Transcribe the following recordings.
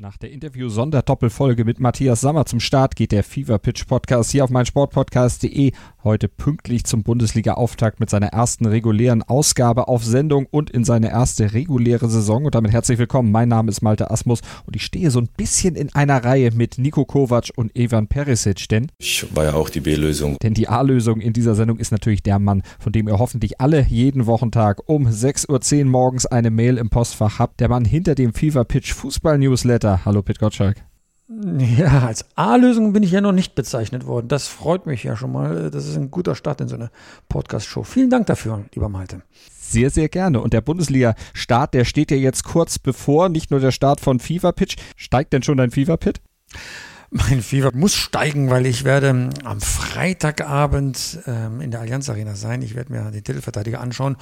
Nach der Interview-Sonderdoppelfolge mit Matthias Sammer zum Start geht der Fever Pitch Podcast hier auf meinsportpodcast.de heute pünktlich zum Bundesliga-Auftakt mit seiner ersten regulären Ausgabe auf Sendung und in seine erste reguläre Saison. Und damit herzlich willkommen. Mein Name ist Malte Asmus und ich stehe so ein bisschen in einer Reihe mit Nico Kovac und Evan Perisic, denn ich war ja auch die B-Lösung. Denn die A-Lösung in dieser Sendung ist natürlich der Mann, von dem ihr hoffentlich alle jeden Wochentag um 6.10 Uhr morgens eine Mail im Postfach habt. Der Mann hinter dem Fever Pitch Fußball Wetter. Hallo Pit Gottschalk. Ja, als A-Lösung bin ich ja noch nicht bezeichnet worden. Das freut mich ja schon mal. Das ist ein guter Start in so eine Podcast-Show. Vielen Dank dafür, lieber Malte. Sehr, sehr gerne. Und der Bundesliga-Start, der steht ja jetzt kurz bevor. Nicht nur der Start von Fever Pitch. Steigt denn schon dein Fever Pit? Mein Fieber muss steigen, weil ich werde am Freitagabend ähm, in der Allianz Arena sein. Ich werde mir den Titelverteidiger anschauen,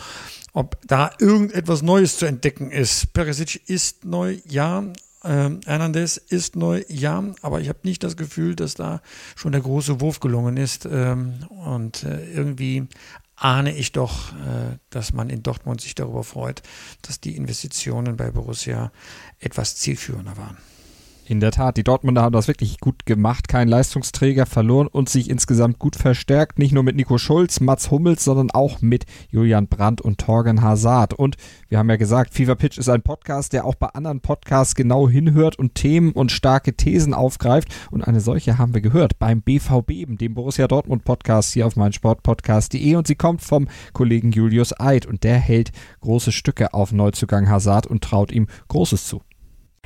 ob da irgendetwas Neues zu entdecken ist. Perisic ist neu, ja. Ähm, Hernandez ist neu, ja, aber ich habe nicht das Gefühl, dass da schon der große Wurf gelungen ist. Ähm, und äh, irgendwie ahne ich doch, äh, dass man in Dortmund sich darüber freut, dass die Investitionen bei Borussia etwas zielführender waren. In der Tat, die Dortmunder haben das wirklich gut gemacht, kein Leistungsträger verloren und sich insgesamt gut verstärkt. Nicht nur mit Nico Schulz, Mats Hummels, sondern auch mit Julian Brandt und Torgen Hazard. Und wir haben ja gesagt, Fever Pitch ist ein Podcast, der auch bei anderen Podcasts genau hinhört und Themen und starke Thesen aufgreift. Und eine solche haben wir gehört beim BVB, dem Borussia Dortmund Podcast hier auf meinsportpodcast.de. Und sie kommt vom Kollegen Julius Eid und der hält große Stücke auf Neuzugang Hazard und traut ihm Großes zu.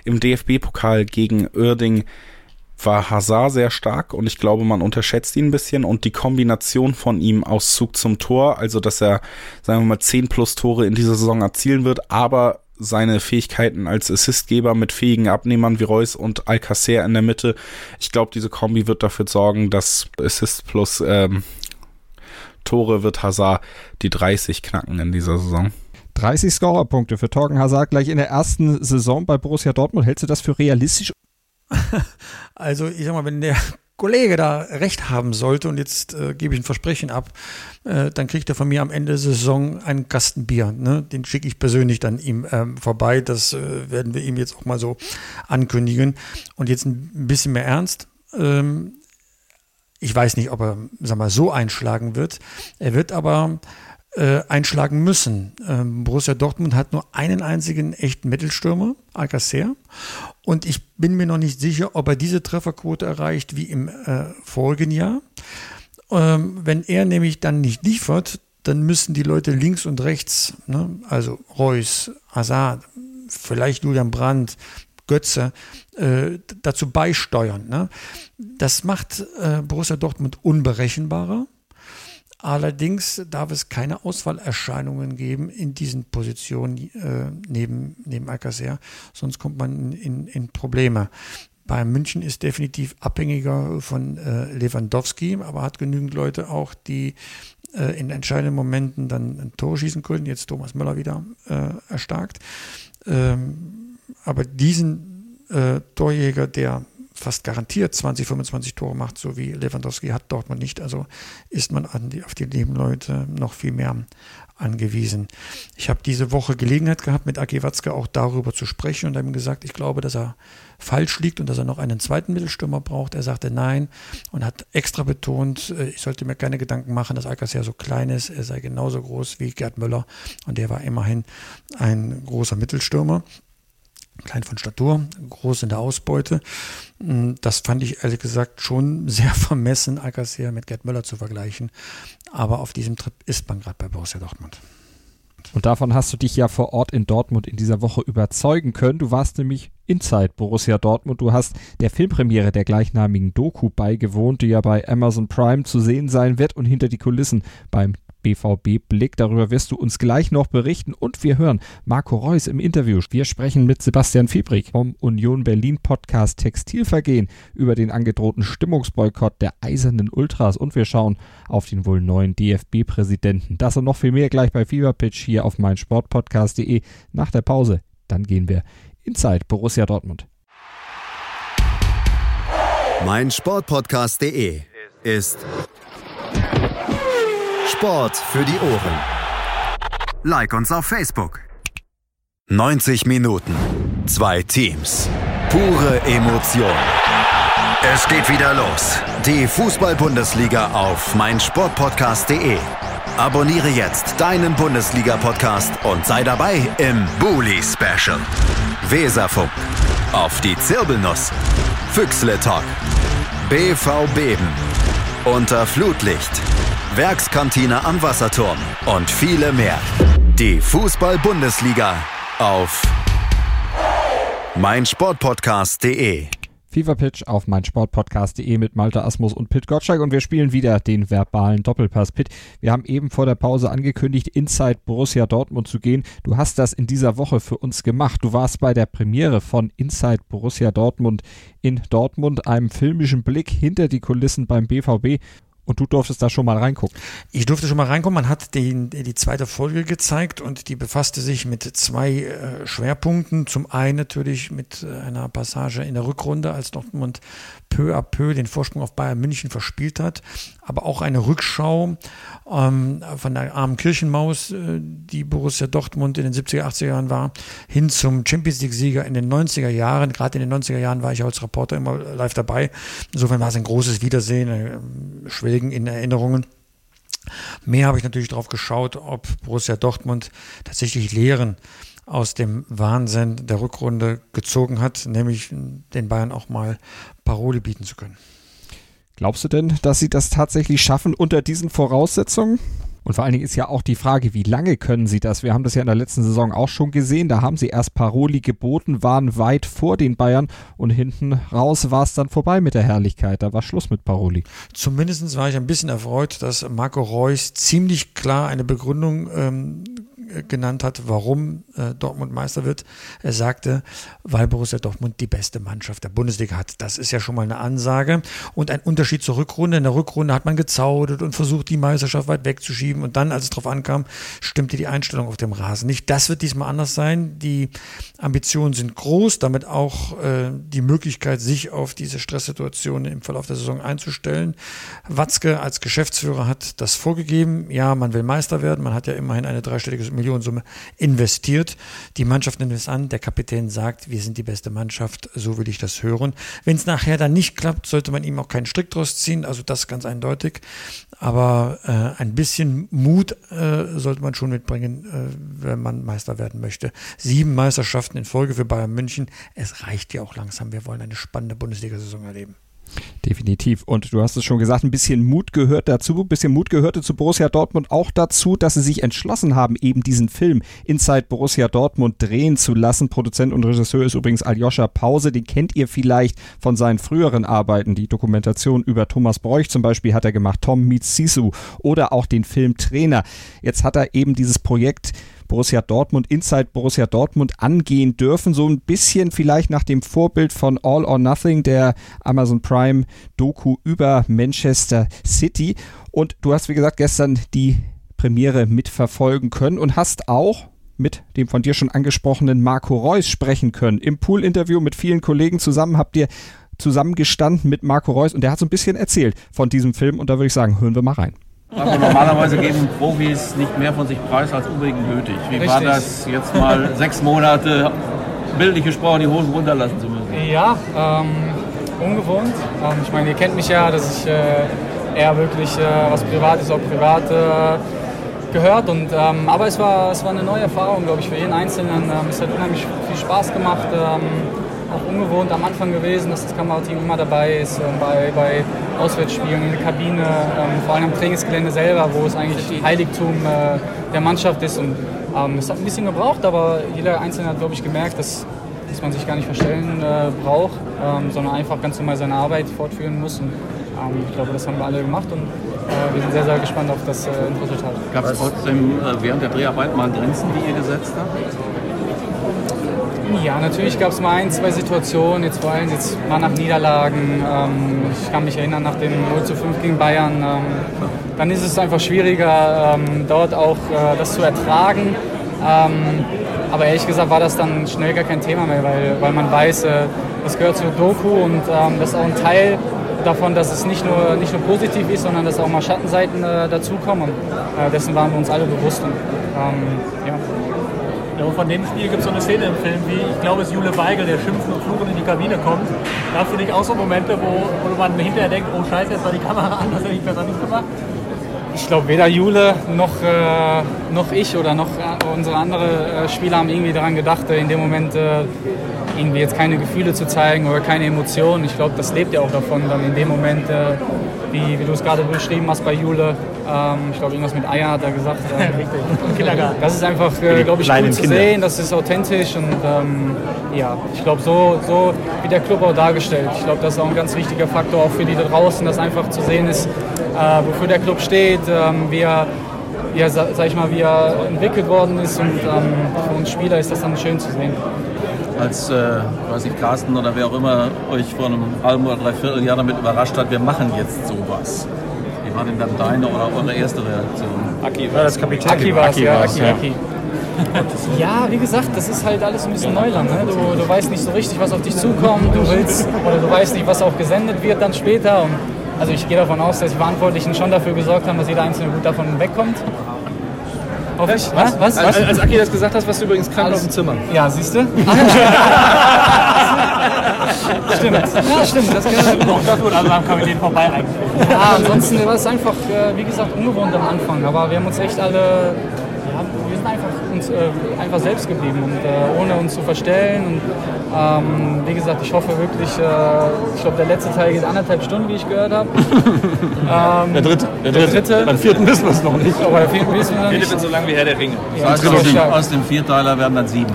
Im DFB-Pokal gegen Oerding war Hazard sehr stark und ich glaube, man unterschätzt ihn ein bisschen und die Kombination von ihm aus Zug zum Tor, also dass er, sagen wir mal, 10 plus Tore in dieser Saison erzielen wird, aber seine Fähigkeiten als Assistgeber mit fähigen Abnehmern wie Reus und Alcacer in der Mitte. Ich glaube, diese Kombi wird dafür sorgen, dass Assist plus ähm, Tore wird Hazard die 30 knacken in dieser Saison. 30 Scorerpunkte für Torgen Hazard gleich in der ersten Saison bei Borussia Dortmund. Hältst du das für realistisch? Also ich sag mal, wenn der Kollege da recht haben sollte und jetzt äh, gebe ich ein Versprechen ab, äh, dann kriegt er von mir am Ende der Saison einen Kasten Bier. Ne? Den schicke ich persönlich dann ihm ähm, vorbei. Das äh, werden wir ihm jetzt auch mal so ankündigen. Und jetzt ein bisschen mehr ernst. Ähm, ich weiß nicht, ob er sag mal, so einschlagen wird. Er wird aber äh, einschlagen müssen. Ähm, Borussia Dortmund hat nur einen einzigen echten Mittelstürmer, Alcacer. Und ich bin mir noch nicht sicher, ob er diese Trefferquote erreicht wie im äh, vorigen Jahr. Ähm, wenn er nämlich dann nicht liefert, dann müssen die Leute links und rechts, ne, also Reus, Hazard, vielleicht Julian Brandt, Götze, äh, dazu beisteuern. Ne? Das macht äh, Borussia Dortmund unberechenbarer. Allerdings darf es keine Ausfallerscheinungen geben in diesen Positionen äh, neben, neben Alcacer, sonst kommt man in, in Probleme. Bei München ist definitiv abhängiger von äh, Lewandowski, aber hat genügend Leute auch, die äh, in entscheidenden Momenten dann ein Tor schießen können. Jetzt Thomas Müller wieder äh, erstarkt. Ähm, aber diesen äh, Torjäger, der fast garantiert 20, 25 Tore macht, so wie Lewandowski hat Dortmund nicht. Also ist man die, auf die Nebenleute noch viel mehr angewiesen. Ich habe diese Woche Gelegenheit gehabt, mit Aki Watzke auch darüber zu sprechen und ihm gesagt, ich glaube, dass er falsch liegt und dass er noch einen zweiten Mittelstürmer braucht. Er sagte nein und hat extra betont, äh, ich sollte mir keine Gedanken machen, dass Alcacer so klein ist. Er sei genauso groß wie Gerd Müller und der war immerhin ein großer Mittelstürmer klein von Statur, groß in der Ausbeute. Mm, das fand ich ehrlich gesagt schon sehr vermessen, Alcacer mit Gerd Müller zu vergleichen. Aber auf diesem Trip ist man gerade bei Borussia Dortmund. Und davon hast du dich ja vor Ort in Dortmund in dieser Woche überzeugen können. Du warst nämlich Inside Borussia Dortmund. Du hast der Filmpremiere der gleichnamigen Doku beigewohnt, die ja bei Amazon Prime zu sehen sein wird und hinter die Kulissen beim BVB-Blick. Darüber wirst du uns gleich noch berichten. Und wir hören Marco Reus im Interview. Wir sprechen mit Sebastian Fiebrig vom Union Berlin Podcast Textilvergehen über den angedrohten Stimmungsboykott der Eisernen Ultras. Und wir schauen auf den wohl neuen DFB-Präsidenten. Das und noch viel mehr gleich bei Feverpitch hier auf meinsportpodcast.de nach der Pause. Dann gehen wir Inside Borussia Dortmund. Mein Sportpodcast.de ist Sport für die Ohren. Like uns auf Facebook. 90 Minuten, zwei Teams, pure Emotion. Es geht wieder los. Die Fußball-Bundesliga auf meinsportpodcast.de. Abonniere jetzt deinen Bundesliga-Podcast und sei dabei im Bully Special. Weserfunk. Auf die Zirbelnuss. Füchsle Talk. BV Beben. Unter Flutlicht. Werkskantine am Wasserturm und viele mehr. Die Fußball-Bundesliga auf meinsportpodcast.de. FIFA Pitch auf meinsportpodcast.de mit Malte Asmus und Pit Gottschalk und wir spielen wieder den verbalen Doppelpass. Pit, wir haben eben vor der Pause angekündigt, Inside Borussia Dortmund zu gehen. Du hast das in dieser Woche für uns gemacht. Du warst bei der Premiere von Inside Borussia Dortmund in Dortmund, einem filmischen Blick hinter die Kulissen beim BVB. Und du durftest da schon mal reingucken. Ich durfte schon mal reingucken. Man hat den, die zweite Folge gezeigt und die befasste sich mit zwei äh, Schwerpunkten. Zum einen natürlich mit äh, einer Passage in der Rückrunde, als Dortmund peu à peu den Vorsprung auf Bayern München verspielt hat, aber auch eine Rückschau ähm, von der armen Kirchenmaus, äh, die Borussia Dortmund in den 70er, 80er Jahren war, hin zum Champions League-Sieger in den 90er Jahren. Gerade in den 90er Jahren war ich als Reporter immer live dabei. Insofern war es ein großes Wiedersehen, äh, Schwelgen in Erinnerungen. Mehr habe ich natürlich darauf geschaut, ob Borussia Dortmund tatsächlich Lehren aus dem Wahnsinn der Rückrunde gezogen hat, nämlich den Bayern auch mal Paroli bieten zu können. Glaubst du denn, dass sie das tatsächlich schaffen unter diesen Voraussetzungen? Und vor allen Dingen ist ja auch die Frage, wie lange können sie das? Wir haben das ja in der letzten Saison auch schon gesehen. Da haben sie erst Paroli geboten, waren weit vor den Bayern und hinten raus war es dann vorbei mit der Herrlichkeit. Da war Schluss mit Paroli. Zumindest war ich ein bisschen erfreut, dass Marco Reus ziemlich klar eine Begründung ähm, genannt hat, warum äh, Dortmund Meister wird. Er sagte, weil Borussia Dortmund die beste Mannschaft der Bundesliga hat. Das ist ja schon mal eine Ansage und ein Unterschied zur Rückrunde. In der Rückrunde hat man gezaudert und versucht, die Meisterschaft weit wegzuschieben und dann, als es darauf ankam, stimmte die Einstellung auf dem Rasen nicht. Das wird diesmal anders sein. Die Ambitionen sind groß, damit auch äh, die Möglichkeit, sich auf diese Stresssituation im Verlauf der Saison einzustellen. Watzke als Geschäftsführer hat das vorgegeben. Ja, man will Meister werden. Man hat ja immerhin eine dreistellige Millionensumme investiert. Die Mannschaft nimmt es an, der Kapitän sagt, wir sind die beste Mannschaft, so will ich das hören. Wenn es nachher dann nicht klappt, sollte man ihm auch keinen Strick draus ziehen, also das ganz eindeutig. Aber äh, ein bisschen Mut äh, sollte man schon mitbringen, äh, wenn man Meister werden möchte. Sieben Meisterschaften in Folge für Bayern München. Es reicht ja auch langsam. Wir wollen eine spannende Bundesliga-Saison erleben. Definitiv. Und du hast es schon gesagt, ein bisschen Mut gehört dazu. Ein bisschen Mut gehörte zu Borussia Dortmund auch dazu, dass sie sich entschlossen haben, eben diesen Film Inside Borussia Dortmund drehen zu lassen. Produzent und Regisseur ist übrigens Aljoscha Pause. Den kennt ihr vielleicht von seinen früheren Arbeiten. Die Dokumentation über Thomas Bräuch zum Beispiel hat er gemacht. Tom meets Sisu oder auch den Film Trainer. Jetzt hat er eben dieses Projekt Borussia Dortmund, Inside Borussia Dortmund angehen dürfen. So ein bisschen vielleicht nach dem Vorbild von All or Nothing, der Amazon Prime Doku über Manchester City. Und du hast, wie gesagt, gestern die Premiere mitverfolgen können und hast auch mit dem von dir schon angesprochenen Marco Reus sprechen können. Im Pool-Interview mit vielen Kollegen zusammen habt ihr zusammengestanden mit Marco Reus und der hat so ein bisschen erzählt von diesem Film und da würde ich sagen, hören wir mal rein. Also normalerweise geben Profis nicht mehr von sich preis als unbedingt nötig. Wie Richtig. war das jetzt mal sechs Monate bildlich gesprochen die Hosen runterlassen zu müssen? Ja, ähm, ungewohnt. Ähm, ich meine, ihr kennt mich ja, dass ich äh, eher wirklich äh, was Privates auch privat äh, gehört. Und, ähm, aber es war, es war eine neue Erfahrung, glaube ich, für jeden Einzelnen. Ähm, es hat unheimlich viel Spaß gemacht. Auch ungewohnt am Anfang gewesen, dass das Kamerateam immer dabei ist, ähm, bei, bei Auswärtsspielen in der Kabine, ähm, vor allem am Trainingsgelände selber, wo es eigentlich Heiligtum äh, der Mannschaft ist. Und ähm, es hat ein bisschen gebraucht, aber jeder Einzelne hat, glaube ich, gemerkt, dass, dass man sich gar nicht verstellen äh, braucht, ähm, sondern einfach ganz normal seine Arbeit fortführen muss. Und, ähm, ich glaube, das haben wir alle gemacht und äh, wir sind sehr, sehr gespannt auf das äh, Resultat. Gab es trotzdem äh, während der Dreharbeit mal Grenzen, die ihr gesetzt habt? Ja, natürlich gab es mal ein, zwei Situationen, jetzt vor allem jetzt mal nach Niederlagen. Ähm, ich kann mich erinnern, nach dem 0 zu 5 gegen Bayern. Ähm, dann ist es einfach schwieriger, ähm, dort auch äh, das zu ertragen. Ähm, aber ehrlich gesagt war das dann schnell gar kein Thema mehr, weil, weil man weiß, äh, das gehört zur Doku und ähm, das ist auch ein Teil davon, dass es nicht nur, nicht nur positiv ist, sondern dass auch mal Schattenseiten äh, dazukommen. Äh, dessen waren wir uns alle bewusst. Und, ähm, ja. Und von dem Spiel gibt es so eine Szene im Film, wie ich glaube, es Jule Weigel, der schimpfend und fluchend in die Kabine kommt. Gab es nicht auch so Momente, wo, wo man hinterher denkt, oh Scheiße, jetzt war die Kamera an, das hätte ich besser nicht gemacht? Ich glaube, weder Jule noch, äh, noch ich oder noch äh, unsere anderen äh, Spieler haben irgendwie daran gedacht, äh, in dem Moment äh, irgendwie jetzt keine Gefühle zu zeigen oder keine Emotionen. Ich glaube, das lebt ja auch davon, dann in dem Moment, äh, wie, wie du es gerade beschrieben hast bei Jule, ähm, ich glaube, irgendwas mit Eier hat er gesagt. Richtig, im Kindergarten. Das ist einfach, äh, glaube ich, gut zu Kinder. sehen, das ist authentisch und ähm, ja, ich glaube, so, so wie der Club auch dargestellt. Ich glaube, das ist auch ein ganz wichtiger Faktor auch für die da draußen, dass einfach zu sehen ist, äh, wofür der Club steht, ähm, wie er, sa- sag ich mal, wie er entwickelt worden ist und ähm, für uns Spieler ist das dann schön zu sehen. Als, äh, weiß ich, Carsten oder wer auch immer euch vor einem halben oder dreiviertel Jahr damit überrascht hat, wir machen jetzt sowas. Wie war denn dann deine oder eure erste Reaktion? Aki war das Kapitän. Aki war Aki, ja. Aki. Ja, wie gesagt, das ist halt alles ein bisschen Neuland. Ne? Du, du weißt nicht so richtig, was auf dich zukommt. Du willst oder du weißt nicht, was auch gesendet wird dann später. Und also ich gehe davon aus, dass die Verantwortlichen schon dafür gesorgt haben, dass jeder Einzelne gut davon wegkommt. Hoffe ich. Was? Was? Als, Was? als Aki das gesagt hast, warst du übrigens krank auf dem Zimmer. Ja, siehst du? stimmt. Ja, stimmt. Das kann, Auch das wurde also am Kapitän vorbei eigentlich. Ja, ansonsten war es einfach, äh, wie gesagt, ungewohnt am Anfang. Aber wir haben uns echt alle, uns äh, einfach selbst geblieben und äh, ohne uns zu verstellen. Und ähm, wie gesagt, ich hoffe wirklich, äh, ich glaube, der letzte Teil geht anderthalb Stunden, wie ich gehört habe. ähm, Der dritte. Der dritte. Beim vierten wissen wir es noch nicht. aber jeden Fall wissen wir noch nicht. so lang wie Herr der Ringe. Ja, aus dem, aus dem Vierteiler werden dann sieben.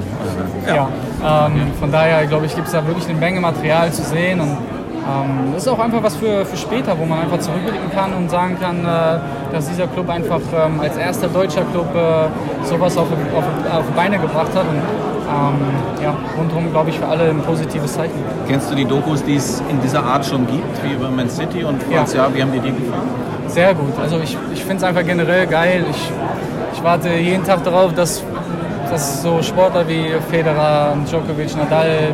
Ja. Ähm, von daher, glaube ich, gibt es da wirklich eine Menge Material zu sehen und ähm, das ist auch einfach was für, für später, wo man einfach zurückblicken kann und sagen kann, äh, dass dieser Club einfach ähm, als erster deutscher Club äh, sowas auf, auf, auf die Beine gebracht hat und ähm, ja, rundherum, glaube ich, für alle ein positives Zeichen. Kennst du die Dokus, die es in dieser Art schon gibt, wie über Man City? Und falls ja, wie haben dir die gefallen? Sehr gut. Also ich, ich finde es einfach generell geil. Ich, ich warte jeden Tag darauf, dass, dass so Sportler wie Federer, Djokovic, Nadal,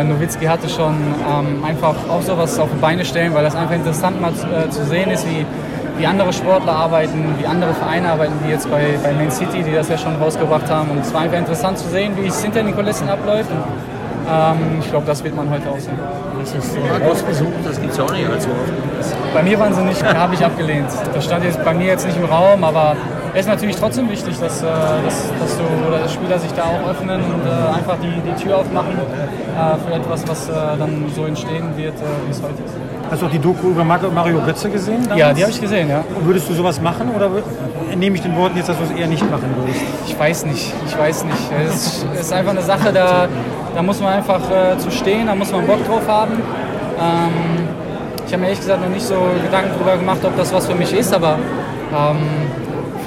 Nowitzki hatte schon ähm, einfach auch sowas auf die Beine stellen, weil das einfach interessant mal zu, äh, zu sehen ist, wie, wie andere Sportler arbeiten, wie andere Vereine arbeiten, wie jetzt bei, bei Man City, die das ja schon rausgebracht haben. Und es war einfach interessant zu sehen, wie es hinter den Kulissen abläuft. Ähm, ich glaube, das wird man heute auch sehen. Ausgesucht, das gibt es ja auch nicht allzu oft. Bei mir waren sie nicht, habe ich abgelehnt. Das stand jetzt bei mir jetzt nicht im Raum, aber ist natürlich trotzdem wichtig, dass, äh, dass, dass du oder Spieler sich da auch öffnen und äh, einfach die, die Tür aufmachen äh, für etwas, was äh, dann so entstehen wird, äh, wie es heute ist. Hast du auch die Doku über Mar- Mario Götze gesehen? damals? Ja, die habe ich gesehen, ja. Würdest du sowas machen oder nehme ich den Worten jetzt, dass du es eher nicht machen würdest? Ich weiß nicht, ich weiß nicht. Es ist, es ist einfach eine Sache, da, da muss man einfach äh, zu stehen, da muss man Bock drauf haben. Ähm, ich habe mir ehrlich gesagt noch nicht so Gedanken darüber gemacht, ob das was für mich ist, aber ähm,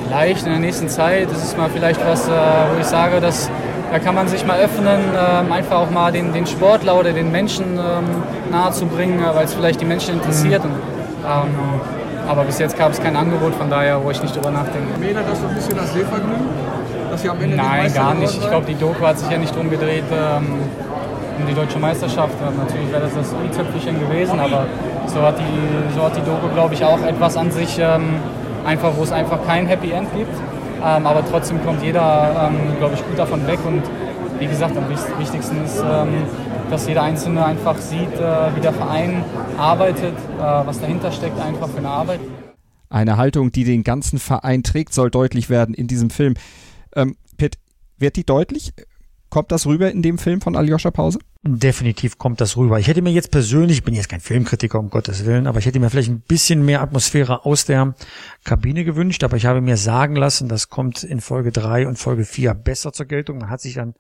vielleicht in der nächsten Zeit ist es mal vielleicht was, äh, wo ich sage, dass da kann man sich mal öffnen, ähm, einfach auch mal den, den Sportler oder den Menschen ähm, nahe zu bringen, äh, weil es vielleicht die Menschen interessiert. Und, ähm, aber bis jetzt gab es kein Angebot, von daher, wo ich nicht drüber nachdenke. Mädert das so ein bisschen das Sehvergnügen? Dass sie am Ende Nein, gar nicht. Ich glaube, die Doku hat sich ja nicht drum gedreht, ähm, um die deutsche Meisterschaft. Ähm, natürlich wäre das das i-Tüpfelchen gewesen, aber so hat die, so hat die Doku, glaube ich, auch etwas an sich, ähm, einfach, wo es einfach kein Happy End gibt. Ähm, aber trotzdem kommt jeder, ähm, glaube ich, gut davon weg. Und wie gesagt, am wich- wichtigsten ist, ähm, dass jeder Einzelne einfach sieht, äh, wie der Verein arbeitet, äh, was dahinter steckt, einfach für eine Arbeit. Eine Haltung, die den ganzen Verein trägt, soll deutlich werden in diesem Film. Ähm, Pitt, wird die deutlich? Kommt das rüber in dem Film von Aljoscha Pause? Definitiv kommt das rüber. Ich hätte mir jetzt persönlich, ich bin jetzt kein Filmkritiker, um Gottes Willen, aber ich hätte mir vielleicht ein bisschen mehr Atmosphäre aus der Kabine gewünscht, aber ich habe mir sagen lassen, das kommt in Folge drei und Folge vier besser zur Geltung. Man hat sich dann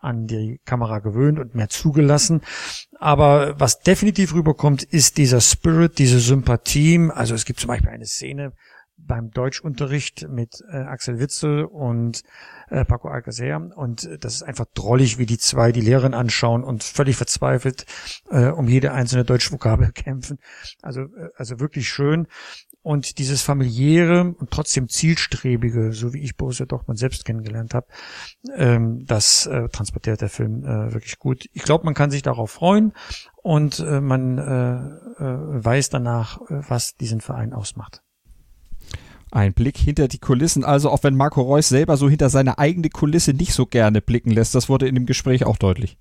an die Kamera gewöhnt und mehr zugelassen. Aber was definitiv rüberkommt, ist dieser Spirit, diese Sympathie. Also es gibt zum Beispiel eine Szene beim Deutschunterricht mit äh, Axel Witzel und äh, Paco Alcacer und äh, das ist einfach drollig, wie die zwei die Lehrerin anschauen und völlig verzweifelt äh, um jede einzelne deutsche Vokabel kämpfen. Also äh, also wirklich schön. Und dieses familiäre und trotzdem zielstrebige, so wie ich Borussia Dortmund selbst kennengelernt habe, ähm, das äh, transportiert der Film äh, wirklich gut. Ich glaube, man kann sich darauf freuen und äh, man äh, äh, weiß danach, äh, was diesen Verein ausmacht. Ein Blick hinter die Kulissen, also auch wenn Marco Reus selber so hinter seine eigene Kulisse nicht so gerne blicken lässt, das wurde in dem Gespräch auch deutlich.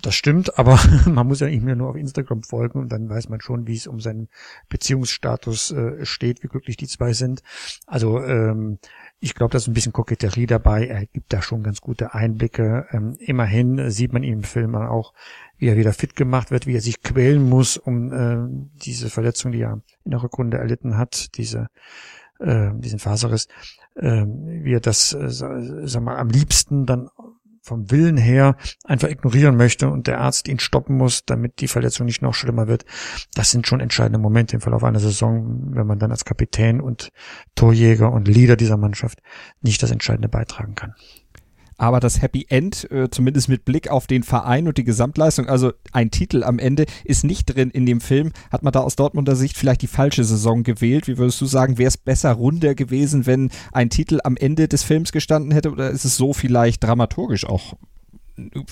Das stimmt, aber man muss ja nicht mehr nur auf Instagram folgen und dann weiß man schon, wie es um seinen Beziehungsstatus äh, steht, wie glücklich die zwei sind. Also ähm, ich glaube, da ist ein bisschen Koketterie dabei. Er gibt da schon ganz gute Einblicke. Ähm, immerhin sieht man im Film auch, wie er wieder fit gemacht wird, wie er sich quälen muss, um äh, diese Verletzung, die er in der Rückrunde erlitten hat, diese äh, diesen Faserriss, äh, wie er das, äh, sag mal, am liebsten dann vom Willen her einfach ignorieren möchte und der Arzt ihn stoppen muss, damit die Verletzung nicht noch schlimmer wird. Das sind schon entscheidende Momente im Verlauf einer Saison, wenn man dann als Kapitän und Torjäger und Leader dieser Mannschaft nicht das Entscheidende beitragen kann aber das Happy End, äh, zumindest mit Blick auf den Verein und die Gesamtleistung, also ein Titel am Ende, ist nicht drin in dem Film. Hat man da aus Dortmunder Sicht vielleicht die falsche Saison gewählt? Wie würdest du sagen, wäre es besser runder gewesen, wenn ein Titel am Ende des Films gestanden hätte? Oder ist es so vielleicht dramaturgisch auch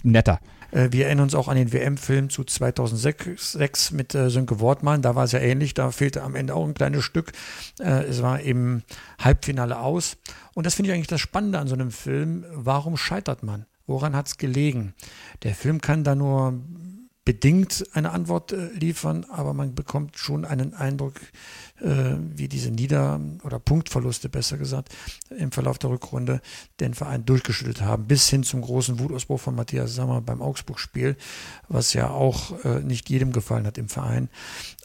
netter? Äh, wir erinnern uns auch an den WM-Film zu 2006 mit äh, Sönke Wortmann. Da war es ja ähnlich. Da fehlte am Ende auch ein kleines Stück. Äh, es war im Halbfinale aus. Und das finde ich eigentlich das Spannende an so einem Film. Warum scheitert man? Woran hat es gelegen? Der Film kann da nur bedingt eine Antwort liefern, aber man bekommt schon einen Eindruck, äh, wie diese Nieder- oder Punktverluste, besser gesagt, im Verlauf der Rückrunde den Verein durchgeschüttelt haben, bis hin zum großen Wutausbruch von Matthias Sammer beim Augsburg-Spiel, was ja auch äh, nicht jedem gefallen hat im Verein.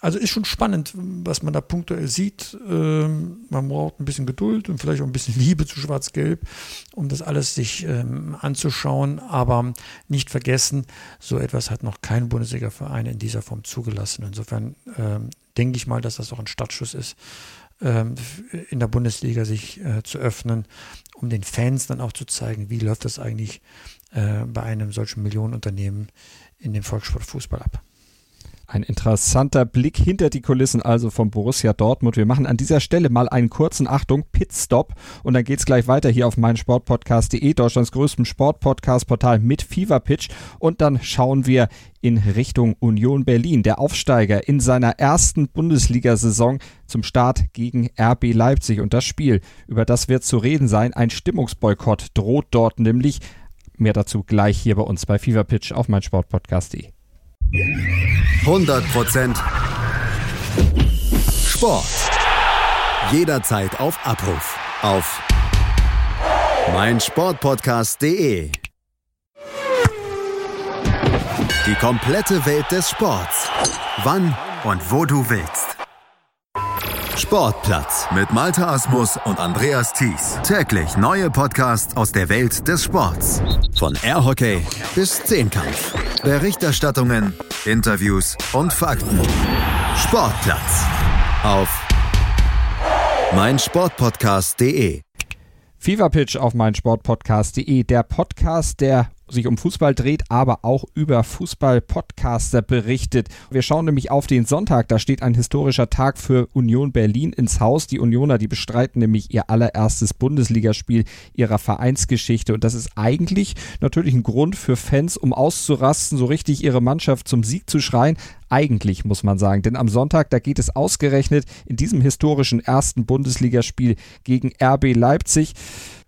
Also ist schon spannend, was man da punktuell sieht. Ähm, man braucht ein bisschen Geduld und vielleicht auch ein bisschen Liebe zu Schwarz-Gelb, um das alles sich ähm, anzuschauen, aber nicht vergessen, so etwas hat noch kein Bundesliga-Verein in dieser Form zugelassen. Insofern ähm, denke ich mal, dass das auch ein Startschuss ist, ähm, in der Bundesliga sich äh, zu öffnen, um den Fans dann auch zu zeigen, wie läuft das eigentlich äh, bei einem solchen Millionenunternehmen in dem Volkssportfußball ab. Ein interessanter Blick hinter die Kulissen also von Borussia Dortmund. Wir machen an dieser Stelle mal einen kurzen Achtung Pitstop und dann geht's gleich weiter hier auf meinsportpodcast.de, Deutschlands größtem Sportpodcast-Portal mit Fever Pitch und dann schauen wir in Richtung Union Berlin. Der Aufsteiger in seiner ersten Bundesliga-Saison zum Start gegen RB Leipzig und das Spiel, über das wird zu reden sein. Ein Stimmungsboykott droht dort nämlich. Mehr dazu gleich hier bei uns bei Fever Pitch auf meinsportpodcast.de. 100% Sport. Jederzeit auf Abruf. Auf meinsportpodcast.de. Die komplette Welt des Sports. Wann und wo du willst. Sportplatz mit Malta Asmus und Andreas Thies. Täglich neue Podcasts aus der Welt des Sports. Von Airhockey bis Zehnkampf. Berichterstattungen, Interviews und Fakten. Sportplatz auf meinsportpodcast.de. Fever Pitch auf meinsportpodcast.de, der Podcast, der sich um Fußball dreht, aber auch über Fußball-Podcaster berichtet. Wir schauen nämlich auf den Sonntag, da steht ein historischer Tag für Union Berlin ins Haus. Die Unioner, die bestreiten nämlich ihr allererstes Bundesligaspiel ihrer Vereinsgeschichte und das ist eigentlich natürlich ein Grund für Fans, um auszurasten, so richtig ihre Mannschaft zum Sieg zu schreien. Eigentlich muss man sagen, denn am Sonntag, da geht es ausgerechnet in diesem historischen ersten Bundesligaspiel gegen RB Leipzig.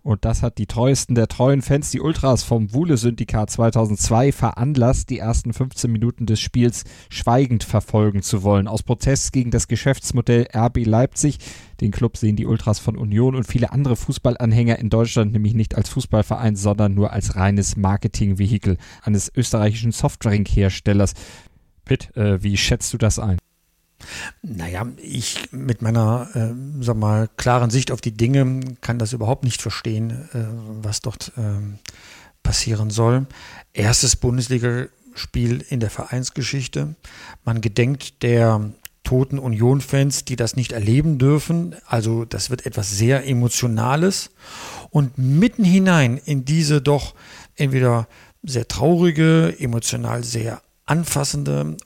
Und das hat die treuesten der treuen Fans, die Ultras vom Wuhle-Syndikat 2002, veranlasst, die ersten 15 Minuten des Spiels schweigend verfolgen zu wollen. Aus Protest gegen das Geschäftsmodell RB Leipzig. Den Club sehen die Ultras von Union und viele andere Fußballanhänger in Deutschland nämlich nicht als Fußballverein, sondern nur als reines Marketingvehikel eines österreichischen Softdrink-Herstellers. Pitt, äh, wie schätzt du das ein? Naja, ich mit meiner, äh, sag mal, klaren Sicht auf die Dinge kann das überhaupt nicht verstehen, äh, was dort äh, passieren soll. Erstes Bundesligaspiel in der Vereinsgeschichte. Man gedenkt der toten Union-Fans, die das nicht erleben dürfen. Also das wird etwas sehr Emotionales. Und mitten hinein in diese doch entweder sehr traurige, emotional sehr anfassende